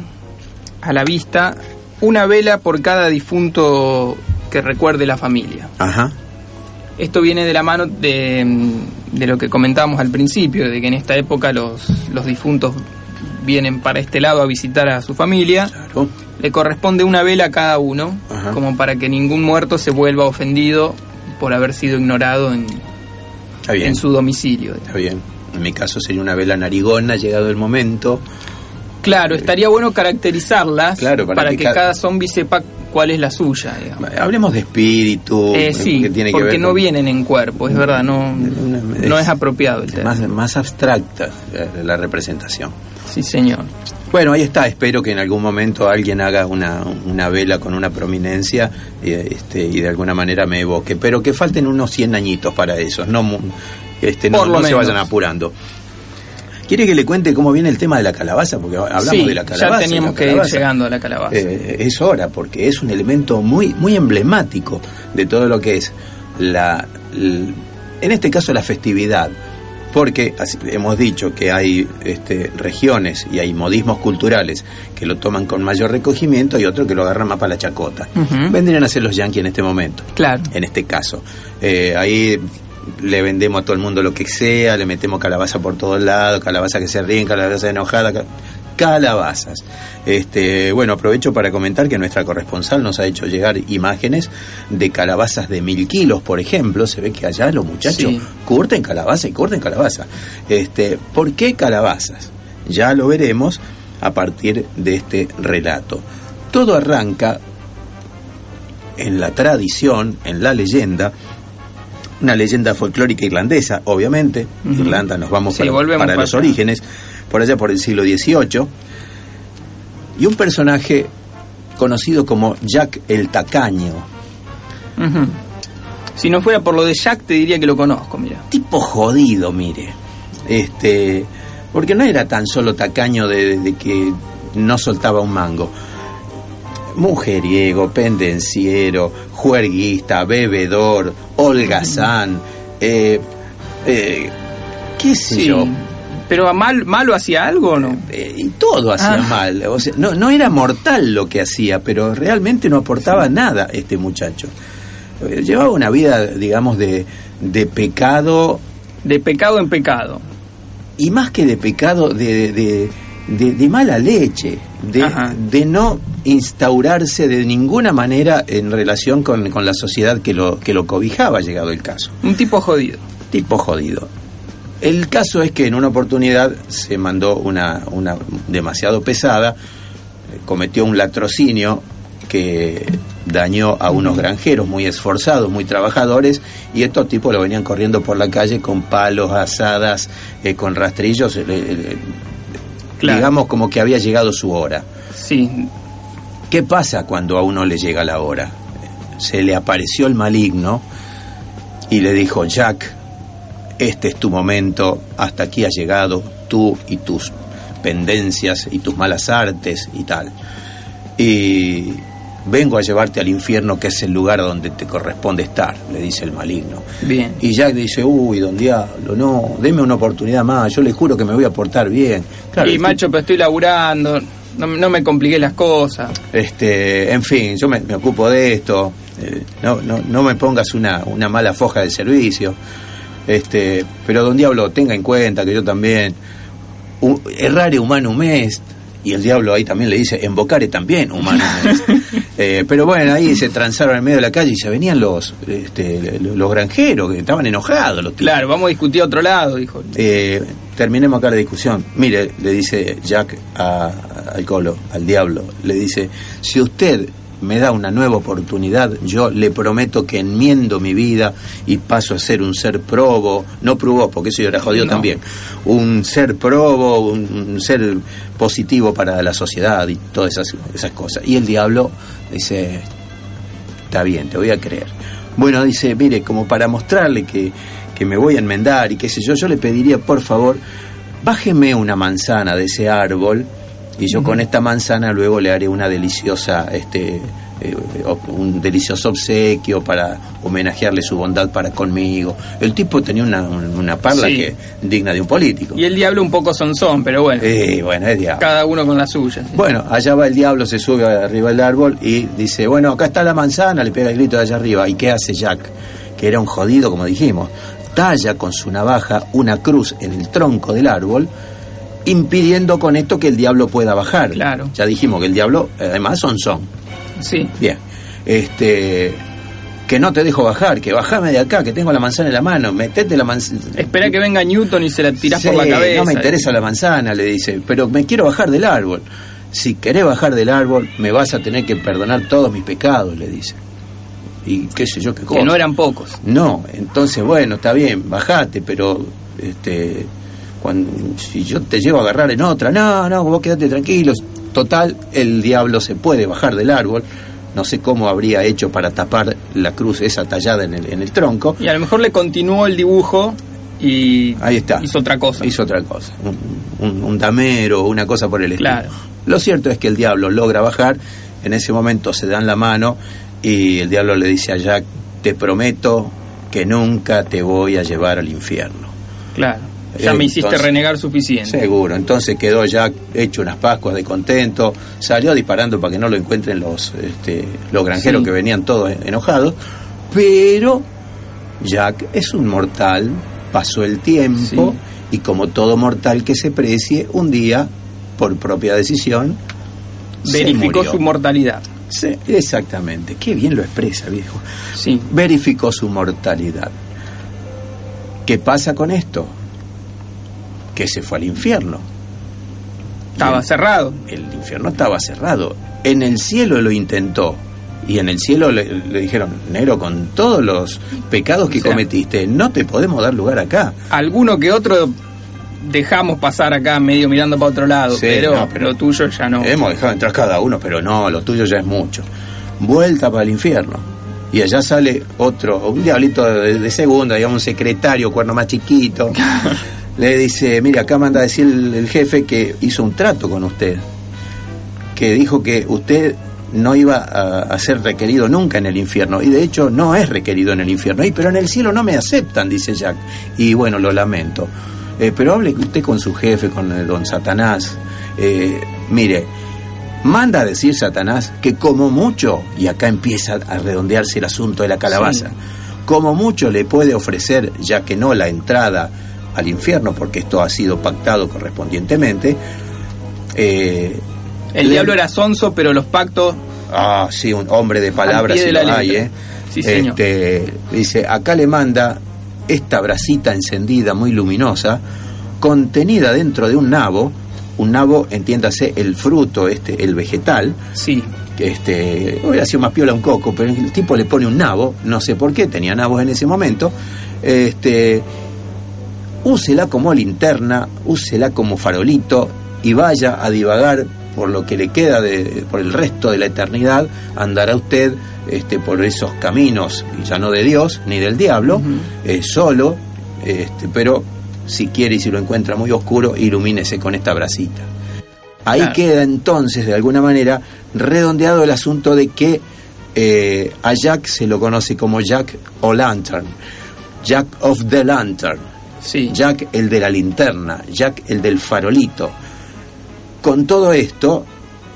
a la vista, una vela por cada difunto que recuerde la familia. Ajá. Esto viene de la mano de, de lo que comentábamos al principio, de que en esta época los, los difuntos vienen para este lado a visitar a su familia. Claro. Le corresponde una vela a cada uno, Ajá. como para que ningún muerto se vuelva ofendido por haber sido ignorado en, en su domicilio. Está bien. En mi caso sería una vela narigona, llegado el momento. Claro, estaría bueno caracterizarlas Claro, para para, que cada- cada zombie sepa cuál es la suya. digamos. Hablemos de espíritu. Eh, sí, que tiene que porque ver no con- vienen en cuerpo, es verdad, no, no es apropiado el tema. Más, más abstracta eh, la representación. Sí, señor. Bueno, ahí está. Espero que en algún momento alguien haga una, una vela con una prominencia eh, este, y de alguna manera me evoque. Pero que falten unos 100 añitos para eso. No, este, no, Por lo no se vayan apurando. ¿Quiere que le cuente cómo viene el tema de la calabaza? Porque hablamos sí, de la calabaza. ya teníamos que ir llegando a la calabaza. Eh, es hora, porque es un elemento muy, muy emblemático de todo lo que es la, en este caso la festividad. Porque así- hemos dicho que hay este, regiones y hay modismos culturales que lo toman con mayor recogimiento y otros que lo agarran más para la chacota. Vendrían a ser los yanquis en este momento Claro. en este caso. Eh, ahí le vendemos a todo el mundo lo que sea, le metemos calabaza por todos lados, calabaza que se ríen, calabaza enojada. ca- calabazas. Este, bueno, aprovecho para comentar que nuestra corresponsal nos ha hecho llegar imágenes de calabazas de mil kilos, por ejemplo. Se ve que allá los muchachos Sí. curten calabaza y curten calabaza. Este, ¿Por qué calabazas? Ya lo veremos a partir de este relato. Todo arranca en la tradición, en la leyenda, una leyenda folclórica irlandesa, obviamente. Irlanda, nos vamos Sí, para, los orígenes, por allá por el siglo XVIII. Y un personaje conocido como Jack el Tacaño. Si no fuera por lo de Jack, te diría que lo conozco, mira. tipo jodido, mire. Este, porque no era tan solo tacaño de, de que no soltaba un mango. Mujeriego, pendenciero, juerguista, bebedor, holgazán, eh, eh, qué sé Sí. yo. Pero a mal, malo hacía algo o no? Eh, y todo hacía Ah. mal. O sea, no, no era mortal lo que hacía, pero realmente no aportaba nada este muchacho. Llevaba una vida, digamos, de, de pecado De pecado en pecado. y más que de pecado, de, de, de- de mala leche, de, de no instaurarse de ninguna manera en relación con, con la sociedad que lo, que lo cobijaba, llegado el caso. Un tipo jodido. Tipo jodido. El caso es que en una oportunidad se mandó una, una demasiado pesada, cometió un latrocinio que dañó a unos granjeros muy esforzados, muy trabajadores, y estos tipos lo venían corriendo por la calle con palos, asadas, eh, con rastrillos, eh, eh, Claro. digamos como que había llegado su hora. Sí. ¿Qué pasa cuando a uno le llega la hora? Se le apareció el maligno y le dijo, Jack, este es tu momento, hasta aquí has llegado, tú y tus pendencias y tus malas artes y tal. Y vengo a llevarte al infierno, que es el lugar donde te corresponde estar, le dice el maligno. Bien. Y Jack dice, uy, don Diablo, no, deme una oportunidad más, yo le juro que me voy a portar bien. Claro, y macho, pero estoy laburando. No, no me compliqué las cosas. este, en fin, yo me, me ocupo de esto, eh, no, no, no me pongas una, una mala foja de servicio, este, pero don Diablo, tenga en cuenta que yo también, errare humanum est, y el diablo ahí también le dice, invocare también humanum est. Eh, pero bueno, ahí se transaron en medio de la calle y se venían los, este, los granjeros, que estaban enojados los. Claro, vamos a discutir a otro lado, dijo. Eh, terminemos acá la discusión. Mire, le dice Jack a- al colo, al diablo, le dice, si usted me da una nueva oportunidad, yo le prometo que enmiendo mi vida y paso a ser un ser probo, no probó, porque eso yo era jodido No. también, un ser probo, un, un ser positivo para la sociedad y todas esas, esas cosas. Y el diablo dice, está bien, te voy a creer. Bueno, dice, mire, como para mostrarle que, que me voy a enmendar y qué sé yo, yo le pediría, por favor, bájeme una manzana de ese árbol y yo con esta manzana luego le haré una deliciosa, este, eh, un delicioso obsequio para homenajearle su bondad para conmigo. El tipo tenía una, una parla Sí. que digna de un político. Y el diablo un poco sonzón, pero bueno. Eh, bueno, es diablo. Cada uno con la suya. Bueno, allá va el diablo, se sube arriba del árbol y dice, bueno, acá está la manzana, le pega el grito de allá arriba. ¿Y qué hace Jack? Que era un jodido, como dijimos. Talla con su navaja una cruz en el tronco del árbol, impidiendo con esto que el diablo pueda bajar. Claro. Ya dijimos que el diablo, además, son son. Sí. Bien. Este. Que no te dejo bajar, que bajame de acá, que tengo la manzana en la mano, metete la manzana. Espera que venga Newton y se la tirás por la cabeza. No me interesa la manzana, le dice, pero me quiero bajar del árbol. Si querés bajar del árbol, me vas a tener que perdonar todos mis pecados, le dice. Y qué sé yo qué cosa. Que no eran pocos. No, entonces bueno, está bien, bajate, pero este cuando si yo te llevo a agarrar en otra, no, no, vos quedate tranquilo. Total, el diablo se puede bajar del árbol. No sé cómo habría hecho para tapar la cruz esa tallada en el, en el tronco. Y a lo mejor le continuó el dibujo y Ahí está. hizo otra cosa. Hizo otra cosa, un, un- un damero, una cosa por el estilo. Claro. Lo cierto es que el diablo logra bajar, en ese momento se dan la mano y el diablo le dice a Jack, te prometo que nunca te voy a llevar al infierno. Claro. Ya me hiciste entonces- renegar suficiente. Seguro, entonces quedó Jack hecho unas pascuas de contento, salió disparando para que no lo encuentren los, este, los granjeros Sí. que venían todos enojados, pero Jack es un mortal, pasó el tiempo y como todo mortal que se precie, un día por propia decisión, se Verificó su mortalidad. Sí, exactamente. Qué bien lo expresa, viejo. Sí. Verificó su mortalidad. ¿Qué pasa con esto? Que se fue al infierno. Estaba El- cerrado. El infierno estaba cerrado. En el cielo lo intentó. Y en el cielo le, le dijeron, Nero, con todos los pecados que O sea- cometiste, no te podemos dar lugar acá. Alguno que otro dejamos pasar acá medio mirando para otro lado, Sí, pero, no, pero- lo tuyo ya no. Hemos dejado entrar cada uno, pero no, lo tuyo ya es mucho. Vuelta para el infierno. Y allá sale otro, un diablito de, de segunda, digamos, un secretario, cuerno más chiquito. Le dice, mira, acá manda a decir el, el jefe que hizo un trato con usted. Que dijo que usted no iba a, a ser requerido nunca en el infierno. Y de hecho no es requerido en el infierno. Y, pero en el cielo no me aceptan, dice Jack. Y bueno, lo lamento. Eh, pero hable usted con su jefe, con el don Satanás. Eh, mire, manda a decir Satanás que como mucho, y acá empieza a redondearse el asunto de la calabaza, Sí. como mucho le puede ofrecer, ya que no la entrada al infierno, porque esto ha sido pactado correspondientemente, eh, El le- diablo era sonso, pero los pactos. Ah, sí, un hombre de palabras la lo hay. ¿eh? Sí, señor. Este, dice, acá le manda esta brasita encendida muy luminosa, contenida dentro de un nabo, un nabo, entiéndase, el fruto, este, el vegetal, Sí. este, hubiera sido más piola un coco, pero el tipo le pone un nabo, no sé por qué, tenía nabos en ese momento, este, úsela como linterna, úsela como farolito y vaya a divagar por lo que le queda de, por el resto de la eternidad, andará usted este, por esos caminos, y ya no de Dios ni del diablo, eh, solo, este, pero si quiere y si lo encuentra muy oscuro, ilumínese con esta brasita. Ahí Claro. queda entonces, de alguna manera, redondeado el asunto de que eh, a Jack se lo conoce como Jack O'Lantern, Jack of the Lantern, Sí. Jack el de la linterna, Jack el del farolito. Con todo esto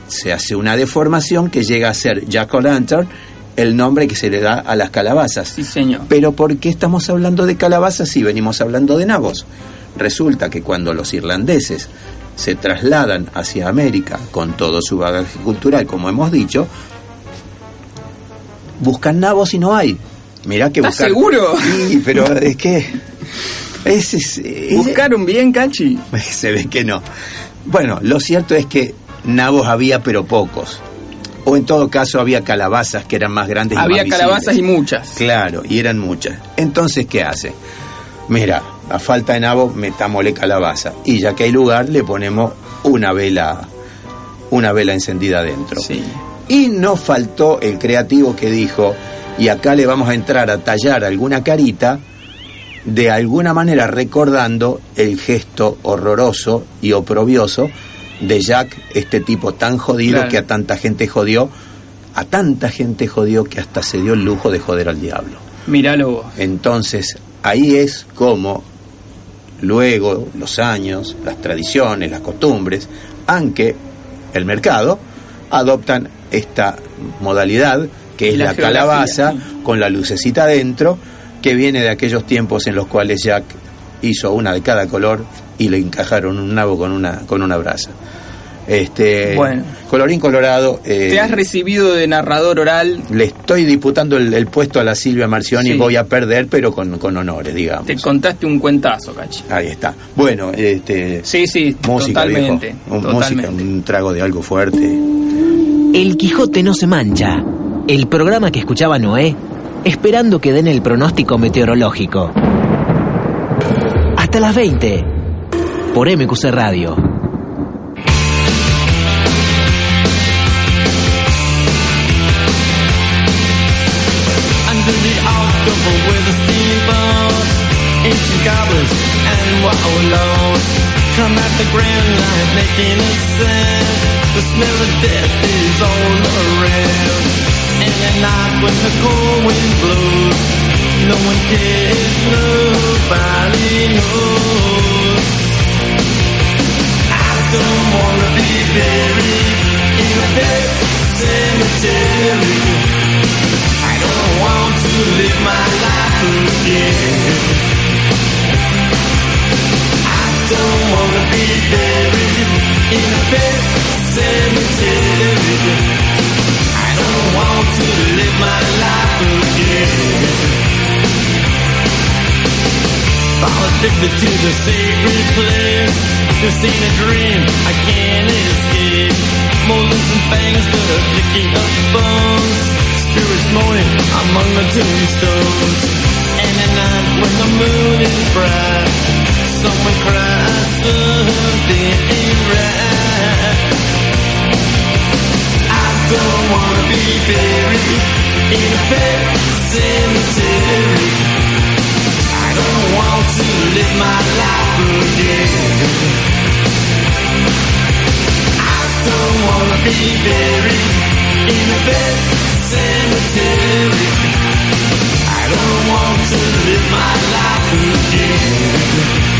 se hace una deformación que llega a ser Jack O'Lantern, el nombre que se le da a las calabazas. Sí, señor. Pero ¿por qué estamos hablando de calabazas si venimos hablando de nabos? Resulta que cuando los irlandeses se trasladan hacia América con todo su bagaje cultural, como hemos dicho, buscan nabos y no hay. Mirá que ¿Estás buscar... seguro? Sí, pero es que... Es, es- es- ¿Buscaron bien, Cachi? se ve que no. Bueno, lo cierto es que nabos había, pero pocos. O en todo caso había calabazas que eran más grandes y Había más calabazas y muchas. Claro, y eran muchas. Entonces, ¿qué hace? Mira, a falta de nabo, metámosle calabaza. Y ya que hay lugar, le ponemos una vela, una vela encendida adentro. Sí. Y no faltó el creativo que dijo, y acá le vamos a entrar a tallar alguna carita, de alguna manera recordando el gesto horroroso y oprobioso de Jack, este tipo tan jodido Claro. que a tanta gente jodió, a tanta gente jodió que hasta se dio el lujo de joder al diablo. Míralo vos. Entonces, ahí es como luego los años, las tradiciones, las costumbres, aunque el mercado adoptan esta modalidad que es la la, calabaza con la lucecita adentro, que viene de aquellos tiempos en los cuales Jack hizo una de cada color y le encajaron un nabo con una con una brasa. Este, Bueno. colorín colorado. eh, Te has recibido de narrador oral. le estoy disputando el, el puesto a la Silvia Marcioni, Sí. voy a perder, pero con, con honores, digamos. Te contaste un cuentazo, Cachi. Ahí está. Bueno, este, Sí, sí, música, totalmente. viejo. Un- totalmente. música, un trago de algo fuerte. El Quijote no se mancha. El programa que escuchaba Noé, esperando que den el pronóstico meteorológico. Hasta las 20. Por MQC Radio. And wallows come at the grand line making a sound. The smell of death is all around. And at night when the cold wind blows, no one cares, nobody knows. I don't wanna be buried in a pet cemetery. I don't want to live my life again. Be buried in a pet cemetery. I don't want to live my life again. Took me to the sacred place. This ain't a dream, I can't escape. Molars and fangs that are picking up bones. Spirits moaning among the tombstones. And at night when the moon is bright, someone cries ain't right. I don't wanna be buried in a pet cemetery. I don't want to live my life again. I don't wanna be buried in a pet cemetery. I don't want to live my life again.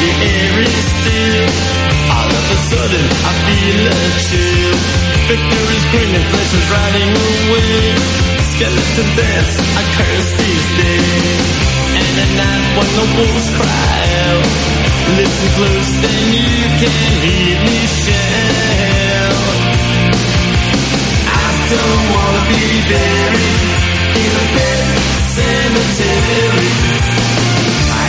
The air is still. All of a sudden, I feel a chill. Victor is grinning, flesh is riding away. Skeleton dance, I curse these days. And at night when the wolves cry out, listen close, then you can hear me shout. I don't wanna be buried in a pet cemetery.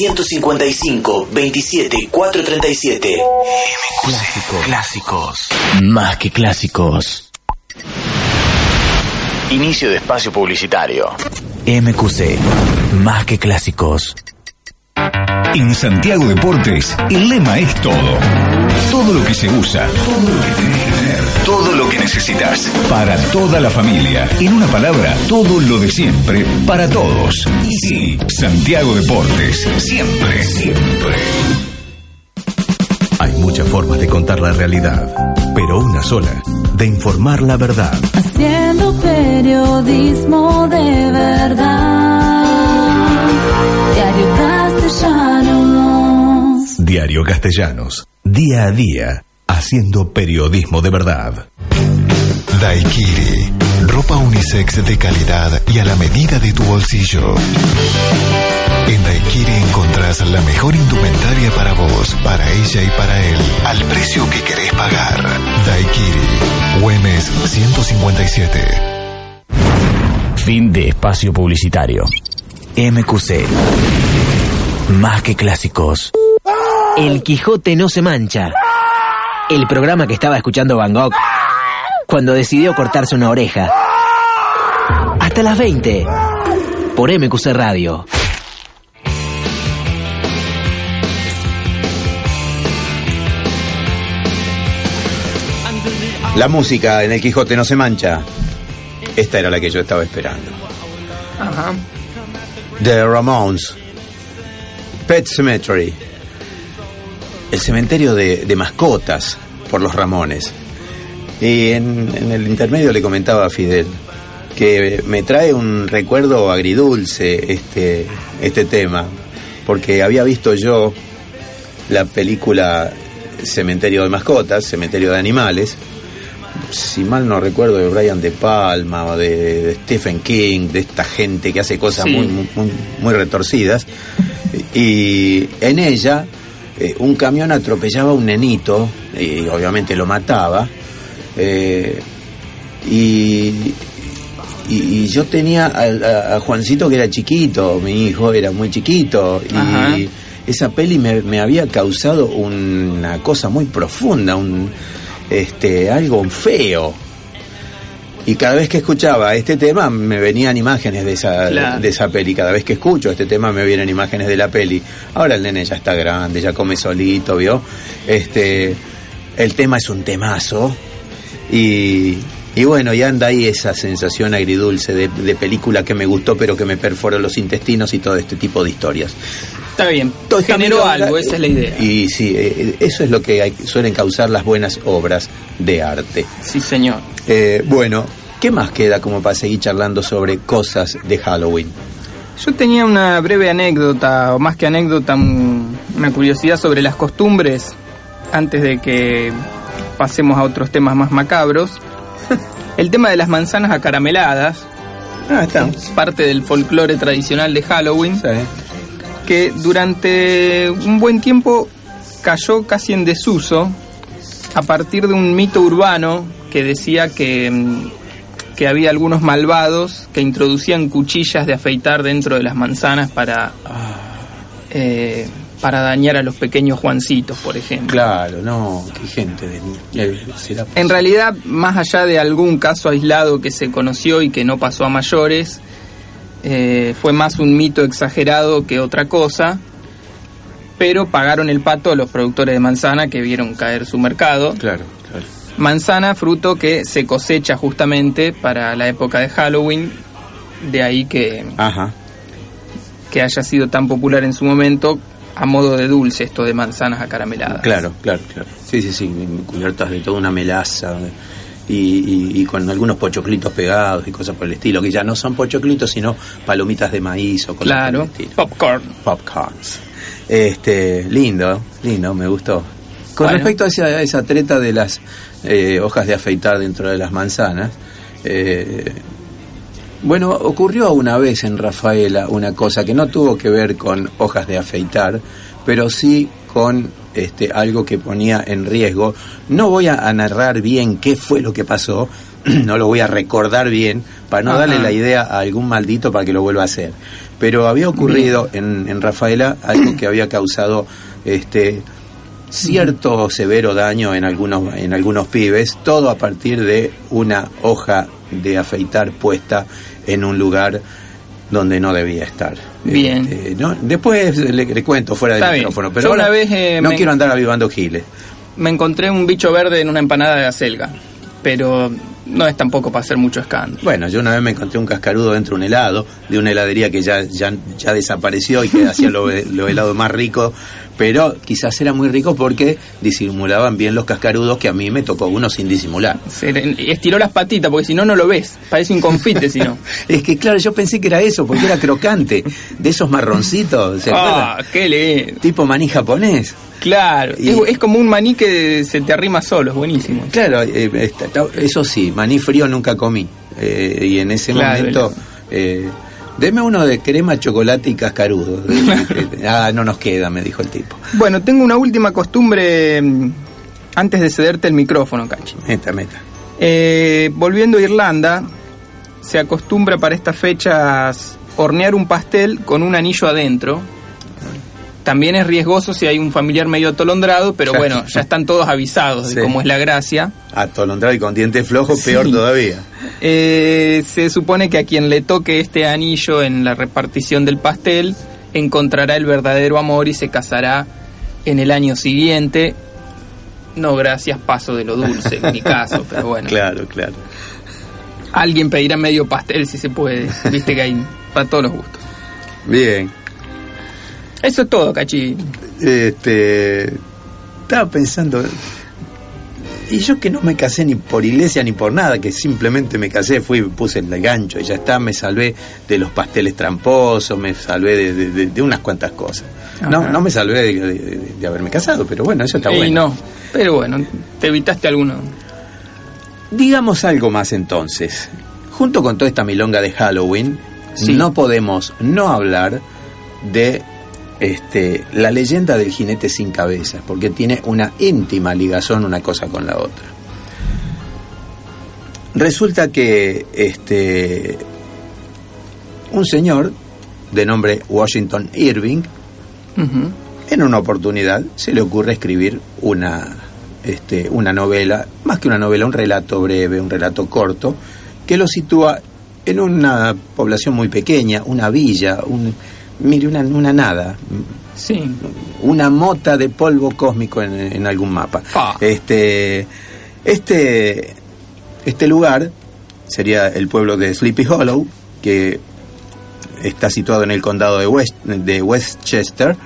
...155, 27, 437. Clásicos. Clásicos. Más que clásicos. Inicio de espacio publicitario. MQC. Más que clásicos. En Santiago Deportes, el lema es todo. Todo lo que se usa, todo lo que tenés que tener, todo lo que necesitas. Para toda la familia. En una palabra, todo lo de siempre, para todos. Y sí, Santiago Deportes. Siempre, siempre. Hay muchas formas de contar la realidad, pero una sola, de informar la verdad. Haciendo periodismo de verdad. Diario Castellanos. Diario Castellanos, día a día, haciendo periodismo de verdad. Daikiri, ropa unisex de calidad y a la medida de tu bolsillo. En Daikiri encontrás la mejor indumentaria para vos, para ella y para él, al precio que querés pagar. Daikiri, Güemes 157. Fin de espacio publicitario. MQC. Más que clásicos. El Quijote no se mancha. El programa que estaba escuchando Van Gogh cuando decidió cortarse una oreja. Hasta las 20. Por MQC Radio. La música en el Quijote no se mancha. Esta era la que yo estaba esperando. Ajá. The Ramones. Pet Cemetery. El cementerio de, de mascotas por los Ramones. Y en, en el intermedio le comentaba a Fidel que me trae un recuerdo agridulce este, este tema, porque había visto yo la película Cementerio de Mascotas, Cementerio de Animales, si mal no recuerdo, de Brian De Palma o de, de Stephen King, de esta gente que hace cosas Sí. muy, muy, muy- muy retorcidas. Y en ella, eh, un camión atropellaba a un nenito y obviamente lo mataba. Eh, Y, y, y yo tenía a, a Juancito que era chiquito, mi hijo era muy chiquito. Y esa peli me, me había causado una cosa muy profunda, un, este, algo feo. Y cada vez que escuchaba este tema me venían imágenes de esa, Claro. de esa peli. Cada vez que escucho este tema me vienen imágenes de la peli. Ahora el nene ya está grande, ya come solito, ¿vio? Este, el tema es un temazo. Y, y bueno, y anda ahí esa sensación agridulce de, de película que me gustó, pero que me perforó los intestinos y todo este tipo de historias. Está bien. Todo Generó algo, esa es la idea. Y sí, eh, eso es lo que hay- suelen causar las buenas obras de arte. Sí, señor. Eh, bueno, ¿qué más queda como para seguir charlando sobre cosas de Halloween? Yo tenía una breve anécdota, o más que anécdota, un- una curiosidad sobre las costumbres, antes de que pasemos a otros temas más macabros. El tema de las manzanas acarameladas, Ah, está. es parte del folclore tradicional de Halloween, que durante un buen tiempo cayó casi en desuso a partir de un mito urbano que decía que, mm, que había algunos malvados que introducían cuchillas de afeitar dentro de las manzanas para, eh, para dañar a los pequeños Juancitos, por ejemplo. Claro, no, qué gente de... eh, será- En realidad, más allá de algún caso aislado que se conoció y que no pasó a mayores, eh, fue más un mito exagerado que otra cosa, pero pagaron el pato a los productores de manzana que vieron caer su mercado. Claro, claro. Manzana, fruto que se cosecha justamente para la época de Halloween, de ahí que, Ajá. que haya sido tan popular en su momento a modo de dulce esto de manzanas acarameladas. Claro, claro, claro. Sí, sí, sí, cubiertas de toda una melaza y, y- y con algunos pochoclitos pegados y cosas por el estilo, que ya no son pochoclitos, sino palomitas de maíz o cosas Claro, por el estilo. popcorn. Popcorns. Este, lindo, lindo, me gustó. Con Bueno. respecto a esa, a esa treta de las eh, hojas de afeitar dentro de las manzanas, eh, bueno, ocurrió una vez en Rafaela una cosa que no tuvo que ver con hojas de afeitar, pero sí con este, algo que ponía en riesgo. No voy a, narrar bien qué fue lo que pasó, no lo voy a recordar bien para no Ajá. darle la idea a algún maldito para que lo vuelva a hacer. Pero había ocurrido en, en Rafaela algo que había causado este cierto severo daño en algunos en algunos pibes, todo a partir de una hoja de afeitar puesta en un lugar donde no debía estar. Bien. Este, ¿no? Después le, le cuento fuera del Está bien. micrófono, pero Yo ahora una vez, eh, no quiero andar avivando giles. Me encontré un bicho verde en una empanada de acelga, pero no es tampoco para hacer mucho escándalo. Bueno, yo una vez me encontré un cascarudo dentro de un helado, de una heladería que ya, ya, ya desapareció y que hacía los lo helados más ricos, pero quizás era muy rico porque disimulaban bien los cascarudos que a mí me tocó uno sin disimular. Se estiró las patitas porque si no, no lo ves. Parece un confite si no. Es que claro, yo pensé que era eso, porque era crocante, de esos marroncitos, ¿se Ah, acuerdan? qué lindo. Tipo maní japonés. Claro, Y- es, es como un maní que se te arrima solo, es buenísimo. Claro, eh, está- eso sí, maní frío nunca comí. Eh, y en ese Claro, momento, eh, deme uno de crema, chocolate y cascarudo. ah, no nos queda, me dijo el tipo. Bueno, tengo una última costumbre mm, antes de cederte el micrófono, Cachi. Meta, meta. Eh, volviendo a Irlanda, se acostumbra para estas fechas hornear un pastel con un anillo adentro. También es riesgoso si hay un familiar medio atolondrado, pero bueno, ya están todos avisados de Sí. cómo es la gracia. Atolondrado y con dientes flojos, peor todavía. Eh, se supone que a quien le toque este anillo en la repartición del pastel encontrará el verdadero amor y se casará en el año siguiente. No, gracias, paso de lo dulce en mi caso, pero bueno. Claro, claro. Alguien pedirá medio pastel si se puede. Viste que hay para todos los gustos. Bien. Eso es todo, Cachi. Este, estaba pensando, y yo que no me casé ni por iglesia ni por nada, que simplemente me casé, fui, puse el gancho y ya está, me salvé de los pasteles tramposos, me salvé de, de- de- de unas cuantas cosas. No, Ajá. no me salvé de, haberme casado, pero bueno, eso está Y bueno. no, pero bueno, te evitaste alguno. Digamos algo más entonces. Junto con toda esta milonga de Halloween, Sí. no podemos no hablar de este, la leyenda del jinete sin cabeza, porque tiene una íntima ligazón una cosa con la otra. Resulta que este un señor de nombre Washington Irving, en una oportunidad se le ocurre escribir una, este, una novela, más que una novela, un relato breve, un relato corto, que lo sitúa en una población muy pequeña, una villa, un, mire, una, una nada, Sí. una mota de polvo cósmico en, en algún mapa. Este, este, este lugar sería el pueblo de Sleepy Hollow, que está situado en el condado de, West, de Westchester.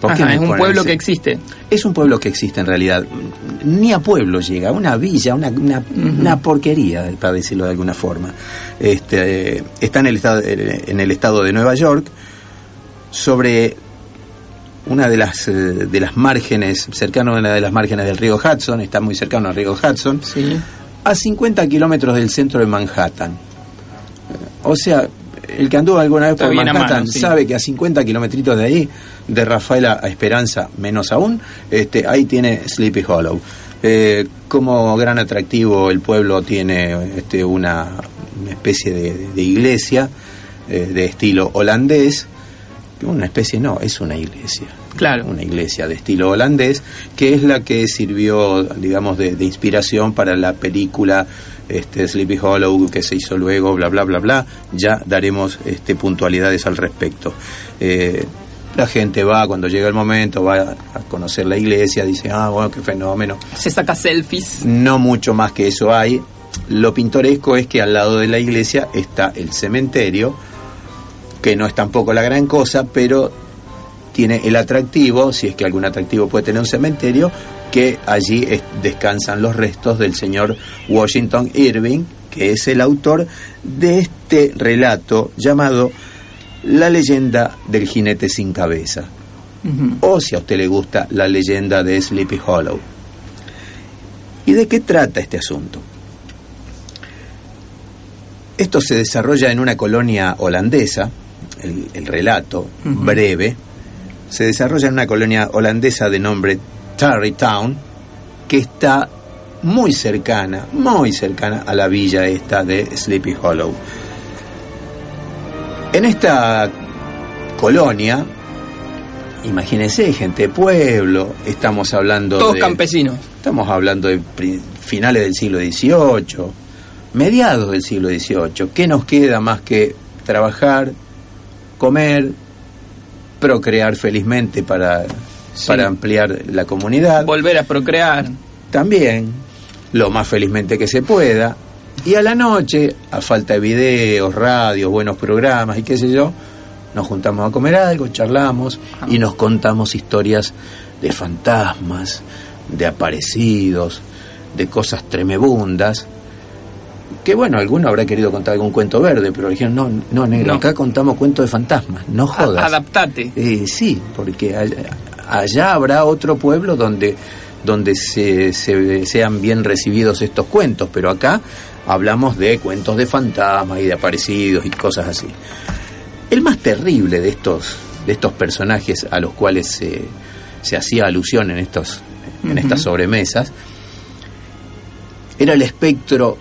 ¿Por qué Ajá, es un pueblo ese? que existe. Es un pueblo que existe en realidad. Ni a pueblo llega, una villa, una, una, una porquería, para decirlo de alguna forma. Este, eh, está en el, estado, en el estado de Nueva York, sobre una de las, eh, de las márgenes, cercano a una de las márgenes del río Hudson, está muy cercano al río Hudson, a 50 kilómetros del centro de Manhattan. O sea, el que anduvo alguna vez Está por Manhattan mano, sí. sabe que a 50 kilómetros de ahí, de Rafaela a Esperanza, menos aún, este, ahí tiene Sleepy Hollow. Eh, como gran atractivo, el pueblo tiene este, una, una especie de, de iglesia eh, de estilo holandés. Una especie, no, es una iglesia. Claro. Una iglesia de estilo holandés, que es la que sirvió, digamos, de, de inspiración para la película este, Sleepy Hollow que se hizo luego, bla, bla, bla, bla. Ya daremos este, puntualidades al respecto. Eh, la gente va, cuando llega el momento, va a conocer la iglesia, dice, ah, bueno, qué fenómeno. Se saca selfies. No mucho más que eso hay. Lo pintoresco es que al lado de la iglesia está el cementerio, que no es tampoco la gran cosa, pero tiene el atractivo, si es que algún atractivo puede tener un cementerio, que allí es- descansan los restos del señor Washington Irving, que es el autor de este relato llamado La leyenda del jinete sin cabeza o si a usted le gusta la leyenda de Sleepy Hollow. ¿Y de qué trata este asunto? Esto se desarrolla en una colonia holandesa, el, el relato breve, se desarrolla en una colonia holandesa de nombre Tarrytown, que está muy cercana, muy cercana a la villa esta de Sleepy Hollow. En esta colonia, imagínense, gente de pueblo, estamos hablando Todos de... campesinos. Estamos hablando de finales del siglo XVIII, mediados del siglo XVIII. ¿Qué nos queda más que trabajar, comer, procrear felizmente para, para ampliar la comunidad? Volver a procrear. También, lo más felizmente que se pueda. Y a la noche, a falta de videos, radios, buenos programas y qué sé yo, nos juntamos a comer algo, charlamos y nos contamos historias de fantasmas, de aparecidos, de cosas tremebundas. Que bueno, alguno habrá querido contar algún cuento verde, pero dijeron, no, no, negro, No. acá contamos cuentos de fantasmas, no jodas. Adaptate. Eh, sí, porque allá, allá habrá otro pueblo donde, donde se, se- sean bien recibidos estos cuentos, pero acá hablamos de cuentos de fantasmas y de aparecidos y cosas así. El más terrible de estos, de estos personajes a los cuales se, se hacía alusión en, estos, en estas sobremesas era el espectro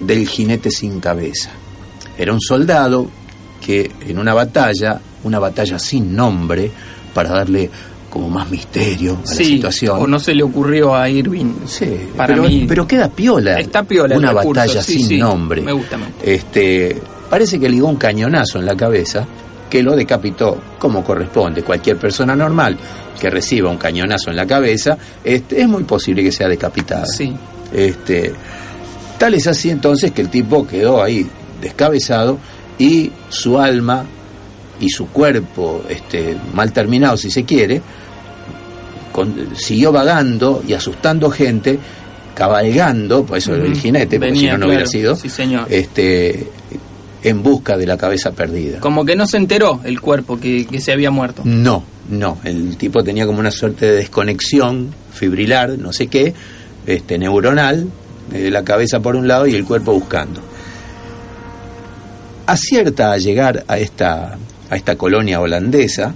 del jinete sin cabeza. Era un soldado que en una batalla, una batalla sin nombre, para darle como más misterio a la situación. o no se le ocurrió a Irving. Sí, para pero, mí. pero queda piola. Está piola Una batalla sí, sin sí, nombre. Me gusta, me gusta. Este, parece que ligó un cañonazo en la cabeza que lo decapitó como corresponde. Cualquier persona normal que reciba un cañonazo en la cabeza, este, es muy posible que sea decapitada. Sí. Este, tal es así entonces que el tipo quedó ahí descabezado y su alma y su cuerpo este, mal terminado, si se quiere, con- siguió vagando y asustando gente, cabalgando, por eso el jinete, porque si no, no hubiera sido, Sí, señor. este, en busca de la cabeza perdida. Como que no se enteró el cuerpo que, que se había muerto. No, no, el tipo tenía como una suerte de desconexión fibrilar, no sé qué, este, neuronal, de la cabeza por un lado y el cuerpo buscando. Acierta a llegar a esta, a esta colonia holandesa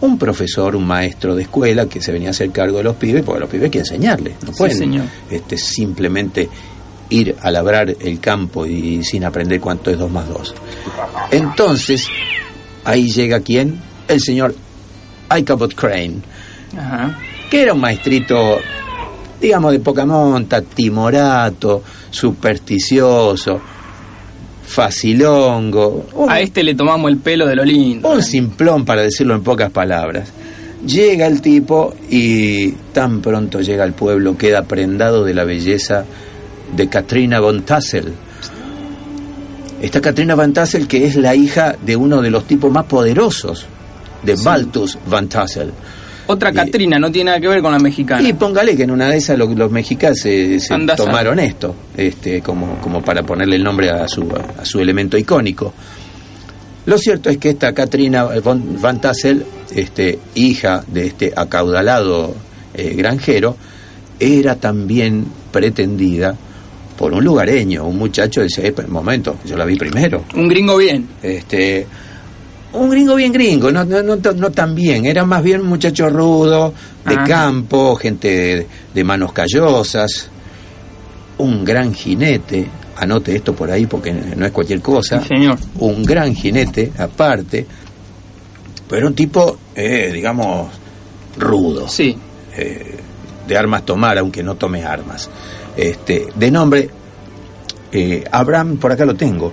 un profesor, un maestro de escuela que se venía a hacer cargo de los pibes, porque los pibes hay que enseñarles, no Sí, pueden señor. este, simplemente ir a labrar el campo y sin aprender cuánto es 2 más 2. Entonces, ahí llega quién? El señor Ichabod Crane, Ajá. que era un maestrito, digamos, de poca monta, timorato, supersticioso, facilongo, un, A este le tomamos el pelo de lo lindo. un simplón para decirlo en pocas palabras. Llega el tipo y tan pronto llega al pueblo queda prendado de la belleza de Katrina von Tassel. Esta Katrina von Tassel que es la hija de uno de los tipos más poderosos de Baltus von Tassel. Otra Catrina, no tiene nada que ver con la mexicana. Y póngale que en una de esas lo- los, mexicanos se, se tomaron esto, este, como, como para ponerle el nombre a su, a su elemento icónico. Lo cierto es que esta Katrina von, Van Tassel, este, hija de este acaudalado eh, granjero, era también pretendida por un lugareño, un muchacho de ese momento, yo la vi primero. Un gringo bien. Este, un gringo bien gringo, no, no, no, no tan bien, era más bien un muchacho rudo, de Ajá. campo, gente de, de manos callosas, un gran jinete, anote esto por ahí porque no es cualquier cosa, Sí, señor. un gran jinete aparte, pero era un tipo, eh, digamos, rudo, Sí. eh, de armas tomar, aunque no tome armas. Este, de nombre, eh, Abraham, por acá lo tengo,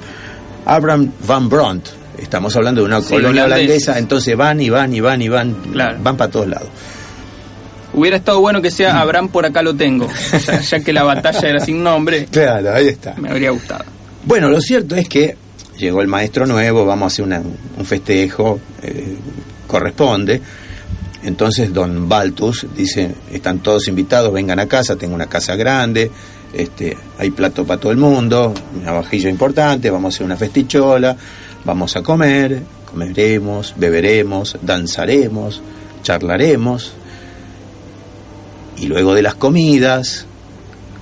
Abraham Van Brunt, estamos hablando de una Sí, colonia holandesa, entonces van y van y van y van, Claro. van para todos lados. Hubiera estado bueno que sea Abraham por acá lo tengo. Ya, ya que la batalla era sin nombre, Claro, ahí está. me habría gustado. Bueno, lo cierto es que llegó el maestro nuevo, vamos a hacer una- un festejo, eh, corresponde. Entonces don Baltus dice, están todos invitados, vengan a casa, tengo una casa grande, este, hay plato para todo el mundo, una vajilla importante, vamos a hacer una festichola, vamos a comer, comeremos, beberemos, danzaremos, charlaremos. Y luego de las comidas,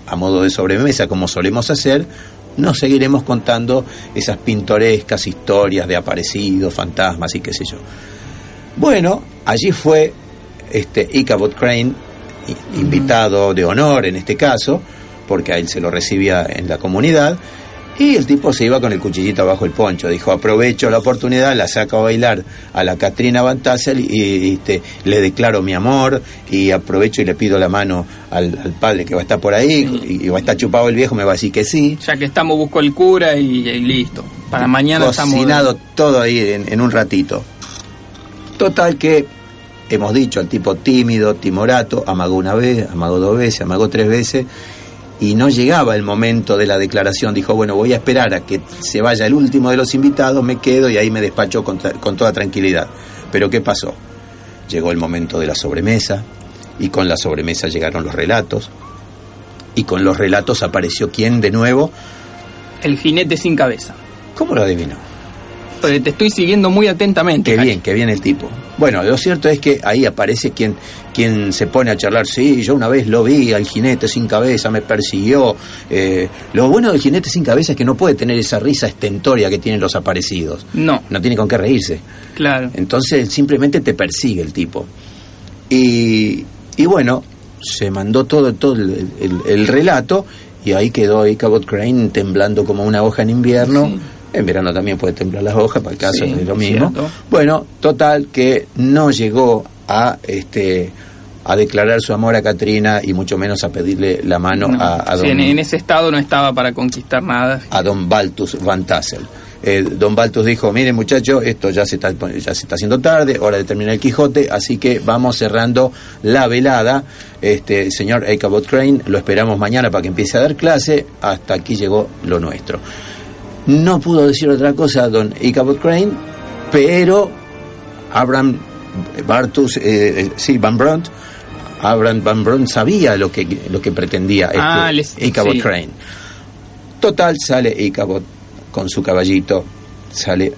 a modo de sobremesa, como solemos hacer, nos seguiremos contando esas pintorescas historias de aparecidos, fantasmas y qué sé yo. Bueno, allí fue este Ichabod Crane, invitado de honor en este caso, porque a él se lo recibía en la comunidad, y el tipo se iba con el cuchillito abajo el poncho, dijo, aprovecho la oportunidad, la saco a bailar a la Katrina Van Tassel y este, le declaro mi amor y aprovecho y le pido la mano al, al padre que va a estar por ahí y, y va a estar chupado el viejo, me va a decir que sí. Ya que estamos, busco el cura y, y listo. Para mañana cocinado estamos. todo ahí en, en un ratito. Total que hemos dicho al tipo tímido, timorato, amagó una vez, amagó dos veces, amagó tres veces y no llegaba el momento de la declaración. Dijo, bueno, voy a esperar a que se vaya el último de los invitados, me quedo y ahí me despachó con, con toda tranquilidad. Pero ¿qué pasó? Llegó el momento de la sobremesa y con la sobremesa llegaron los relatos y con los relatos apareció quién de nuevo. El jinete sin cabeza. ¿Cómo lo adivinó? Porque te estoy siguiendo muy atentamente. Qué Jaime. bien, qué bien el tipo. Bueno, lo cierto es que ahí aparece quien, quien se pone a charlar. Sí, yo una vez lo vi al jinete sin cabeza, me persiguió. Eh, lo bueno del jinete sin cabeza es que no puede tener esa risa estentoria que tienen los aparecidos. No, No tiene con qué reírse. claro. Entonces simplemente te persigue el tipo. Y, y bueno, se mandó todo, todo el, el- el relato y ahí quedó Ichabod Crane temblando como una hoja en invierno. Sí. En verano también puede temblar las hojas, para el caso Sí, es lo mismo. cierto. Bueno, total que no llegó a este a declarar su amor a Katrina y mucho menos a pedirle la mano No. a, a Sí, don, en, en ese estado no estaba para conquistar nada. a don Baltus Van Tassel. Eh, don Baltus dijo, mire muchacho, esto ya se, está, ya se está haciendo tarde, hora de terminar el Quijote, así que vamos cerrando la velada. Este señor Ichabod Crane, lo esperamos mañana para que empiece a dar clase, hasta aquí llegó lo nuestro. No pudo decir otra cosa don Ichabod Crane, pero Abraham Bartus, eh, eh, sí, Van Brunt, Abraham Van Brunt sabía lo que, lo que pretendía este Ah, les- Ichabod sí. Crane. Total, sale Ichabod con su caballito, sale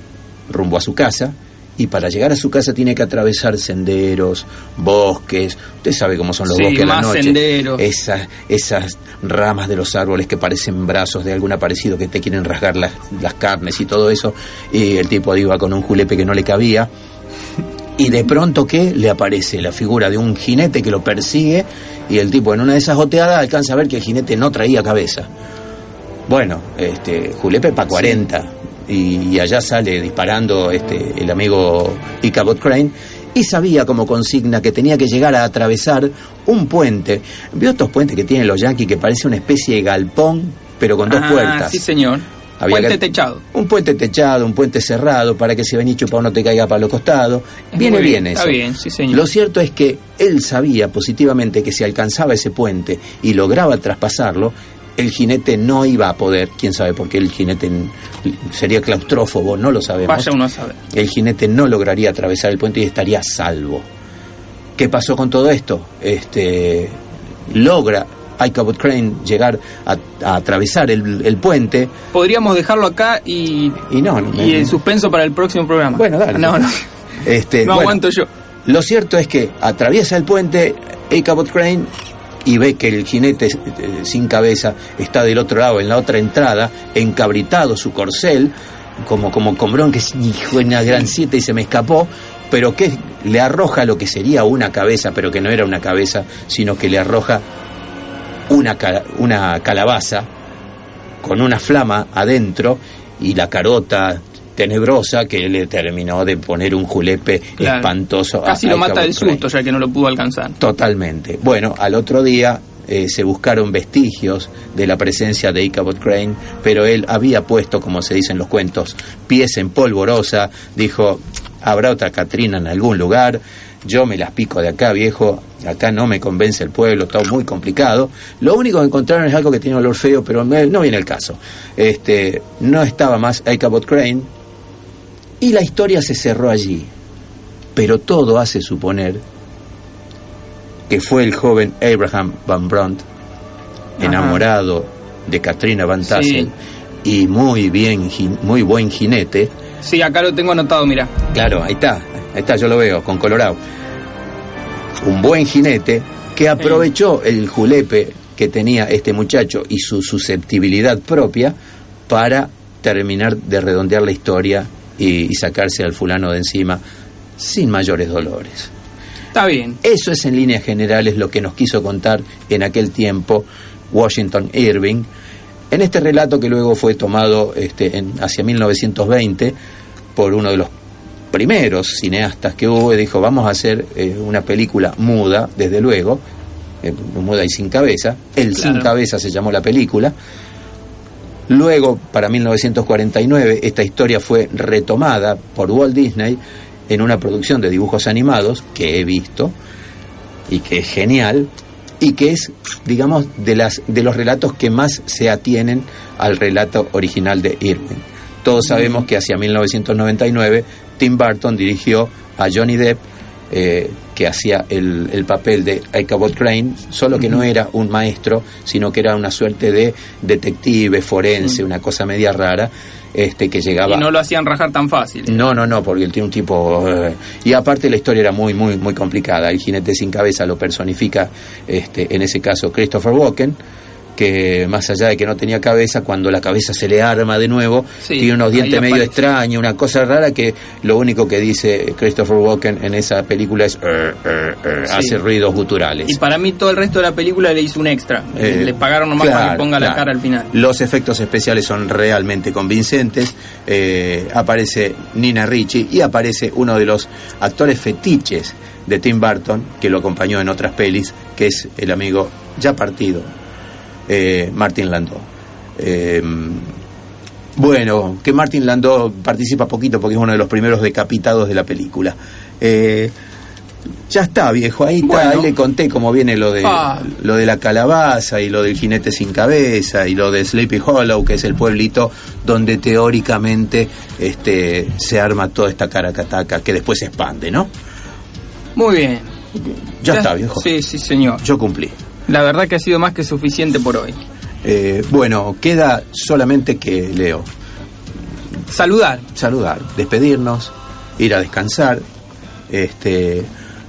rumbo a su casa y para llegar a su casa tiene que atravesar senderos, bosques, usted sabe cómo son los Sí, bosques a la noche, senderos. esas, esas ramas de los árboles que parecen brazos de algún aparecido que te quieren rasgar las, las carnes y todo eso, y el tipo iba con un julepe que no le cabía, y de pronto que le aparece la figura de un jinete que lo persigue y el tipo en una de esas goteadas alcanza a ver que el jinete no traía cabeza. Bueno, este, Julepe para 40 y, y allá sale disparando este, el amigo Ichabod Crane y sabía como consigna que tenía que llegar a atravesar un puente. ¿Vio estos puentes que tienen los yanquis que parece una especie de galpón, pero con dos Ah, puertas? Sí, señor. Había Puente que- techado. Un puente techado, un puente cerrado, para que si venís chupado no te caiga para los costados. Viene bien, bien, eso. está bien, sí, señor. Lo cierto es que él sabía positivamente que si alcanzaba ese puente y lograba traspasarlo, el jinete no iba a poder, quién sabe por qué el jinete sería claustrófobo, no lo sabemos. Vaya uno a saber. El jinete no lograría atravesar el puente y estaría a salvo. ¿Qué pasó con todo esto? Este logra Ichabod Crane llegar a, a atravesar el, el puente Podríamos dejarlo acá y, y no, no, y el suspenso para el próximo programa. Bueno, dale. No, no, Este, no bueno, aguanto yo. Lo cierto es que atraviesa el puente Ichabod Crane y ve que el jinete eh, sin cabeza está del otro lado, en la otra entrada, encabritado su corcel, como, como combrón que es hijo de una gran siete y se me escapó, pero que le arroja lo que sería una cabeza, pero que no era una cabeza, sino que le arroja una, una calabaza con una flama adentro y la carota tenebrosa que le terminó de poner un julepe Claro. espantoso. a Casi lo mata del susto, ya que no lo pudo alcanzar. Totalmente. Bueno, al otro día eh, se buscaron vestigios de la presencia de Ichabod Crane, pero él había puesto, como se dice en los cuentos, pies en polvorosa, dijo, habrá otra Catrina en algún lugar, yo me las pico de acá, viejo, acá no me convence el pueblo, está muy complicado. Lo único que encontraron es algo que tiene olor feo, pero no viene el caso. Este, no estaba más Ichabod Crane, y la historia se cerró allí. Pero todo hace suponer que fue el joven Abraham Van Brunt, Ajá. enamorado de Katrina Van Tassel y muy bien, muy buen jinete. Sí, acá lo tengo anotado, mira. Claro, ahí está, ahí está, yo lo veo, con Colorado. Un buen jinete que aprovechó el julepe que tenía este muchacho y su susceptibilidad propia para terminar de redondear la historia y, y sacarse al fulano de encima sin mayores dolores. Está bien. Eso es en líneas generales lo que nos quiso contar en aquel tiempo Washington Irving, en este relato que luego fue tomado este, en, hacia 1920 por uno de los primeros cineastas que hubo y dijo vamos a hacer eh, una película muda, desde luego, eh, muda y sin cabeza, El sin cabeza se llamó la película, Luego, para 1949, esta historia fue retomada por Walt Disney en una producción de dibujos animados que he visto y que es genial y que es, digamos, de, las, de los relatos que más se atienen al relato original de Irving. Todos sabemos que hacia 1999 Tim Burton dirigió a Johnny Depp, eh, que hacía el, el papel de Ichabod Crane, solo que no era un maestro, sino que era una suerte de detective, forense, una cosa media rara, este que llegaba... Y no lo hacían rajar tan fácil. No, no, no, porque él tiene un tipo... eh, y aparte la historia era muy, muy, muy complicada. El jinete sin cabeza lo personifica, este, en ese caso, Christopher Walken, que más allá de que no tenía cabeza, cuando la cabeza se le arma de nuevo, Sí, tiene unos dientes medio extraños, una cosa rara que lo único que dice Christopher Walken en esa película es... "Er, er, er", Sí. hace ruidos guturales. Y para mí todo el resto de la película le hizo un extra. Eh, le pagaron nomás para claro, que ponga la cara al final. Los efectos especiales son realmente convincentes. Eh, aparece Nina Ricci y aparece uno de los actores fetiches de Tim Burton, que lo acompañó en otras pelis, que es el amigo ya partido, eh, Martin Landau. Eh, bueno, que Martin Landau participa poquito porque es uno de los primeros decapitados de la película. Eh, ya está, viejo, ahí está, Bueno. ahí le conté cómo viene lo de Ah. lo de la calabaza y lo del jinete sin cabeza y lo de Sleepy Hollow, que es el pueblito donde teóricamente este se arma toda esta caracataca que después se expande, ¿no? Muy bien. Ya, está, viejo. Sí, sí, señor. Yo cumplí. La verdad que ha sido más que suficiente por hoy. Eh, bueno, queda solamente que Leo Saludar. saludar, despedirnos, ir a descansar, este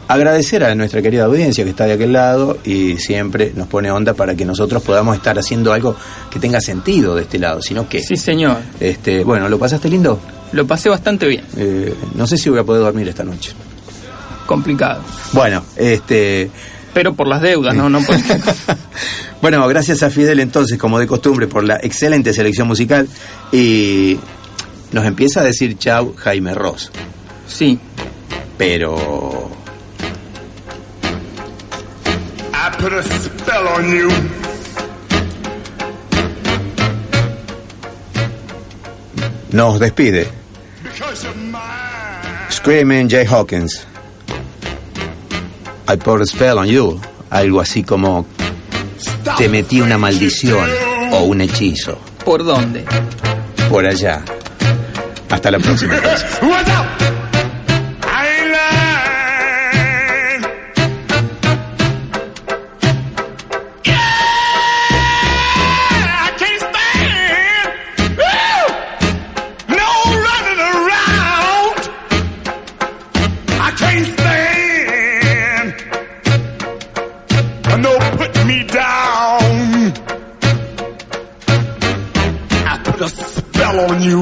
agradecer a nuestra querida audiencia que está de aquel lado y siempre nos pone onda para que nosotros podamos estar haciendo algo que tenga sentido de este lado, sino que Sí, señor. este, bueno, ¿lo pasaste lindo? Lo pasé bastante bien. Eh, no sé si voy a poder dormir esta noche. Complicado. Bueno, este Pero por las deudas, ¿no? no por- Bueno, gracias a Fidel entonces, como de costumbre, por la excelente selección musical. Y nos empieza a decir chau Jaime Ross. Sí. Pero... I put a spell on you. Nos despide. Screaming Jay Hawkins. I put a spell on you. Algo así como te metí una maldición o un hechizo. ¿Por dónde? Por allá. Hasta la próxima. on you.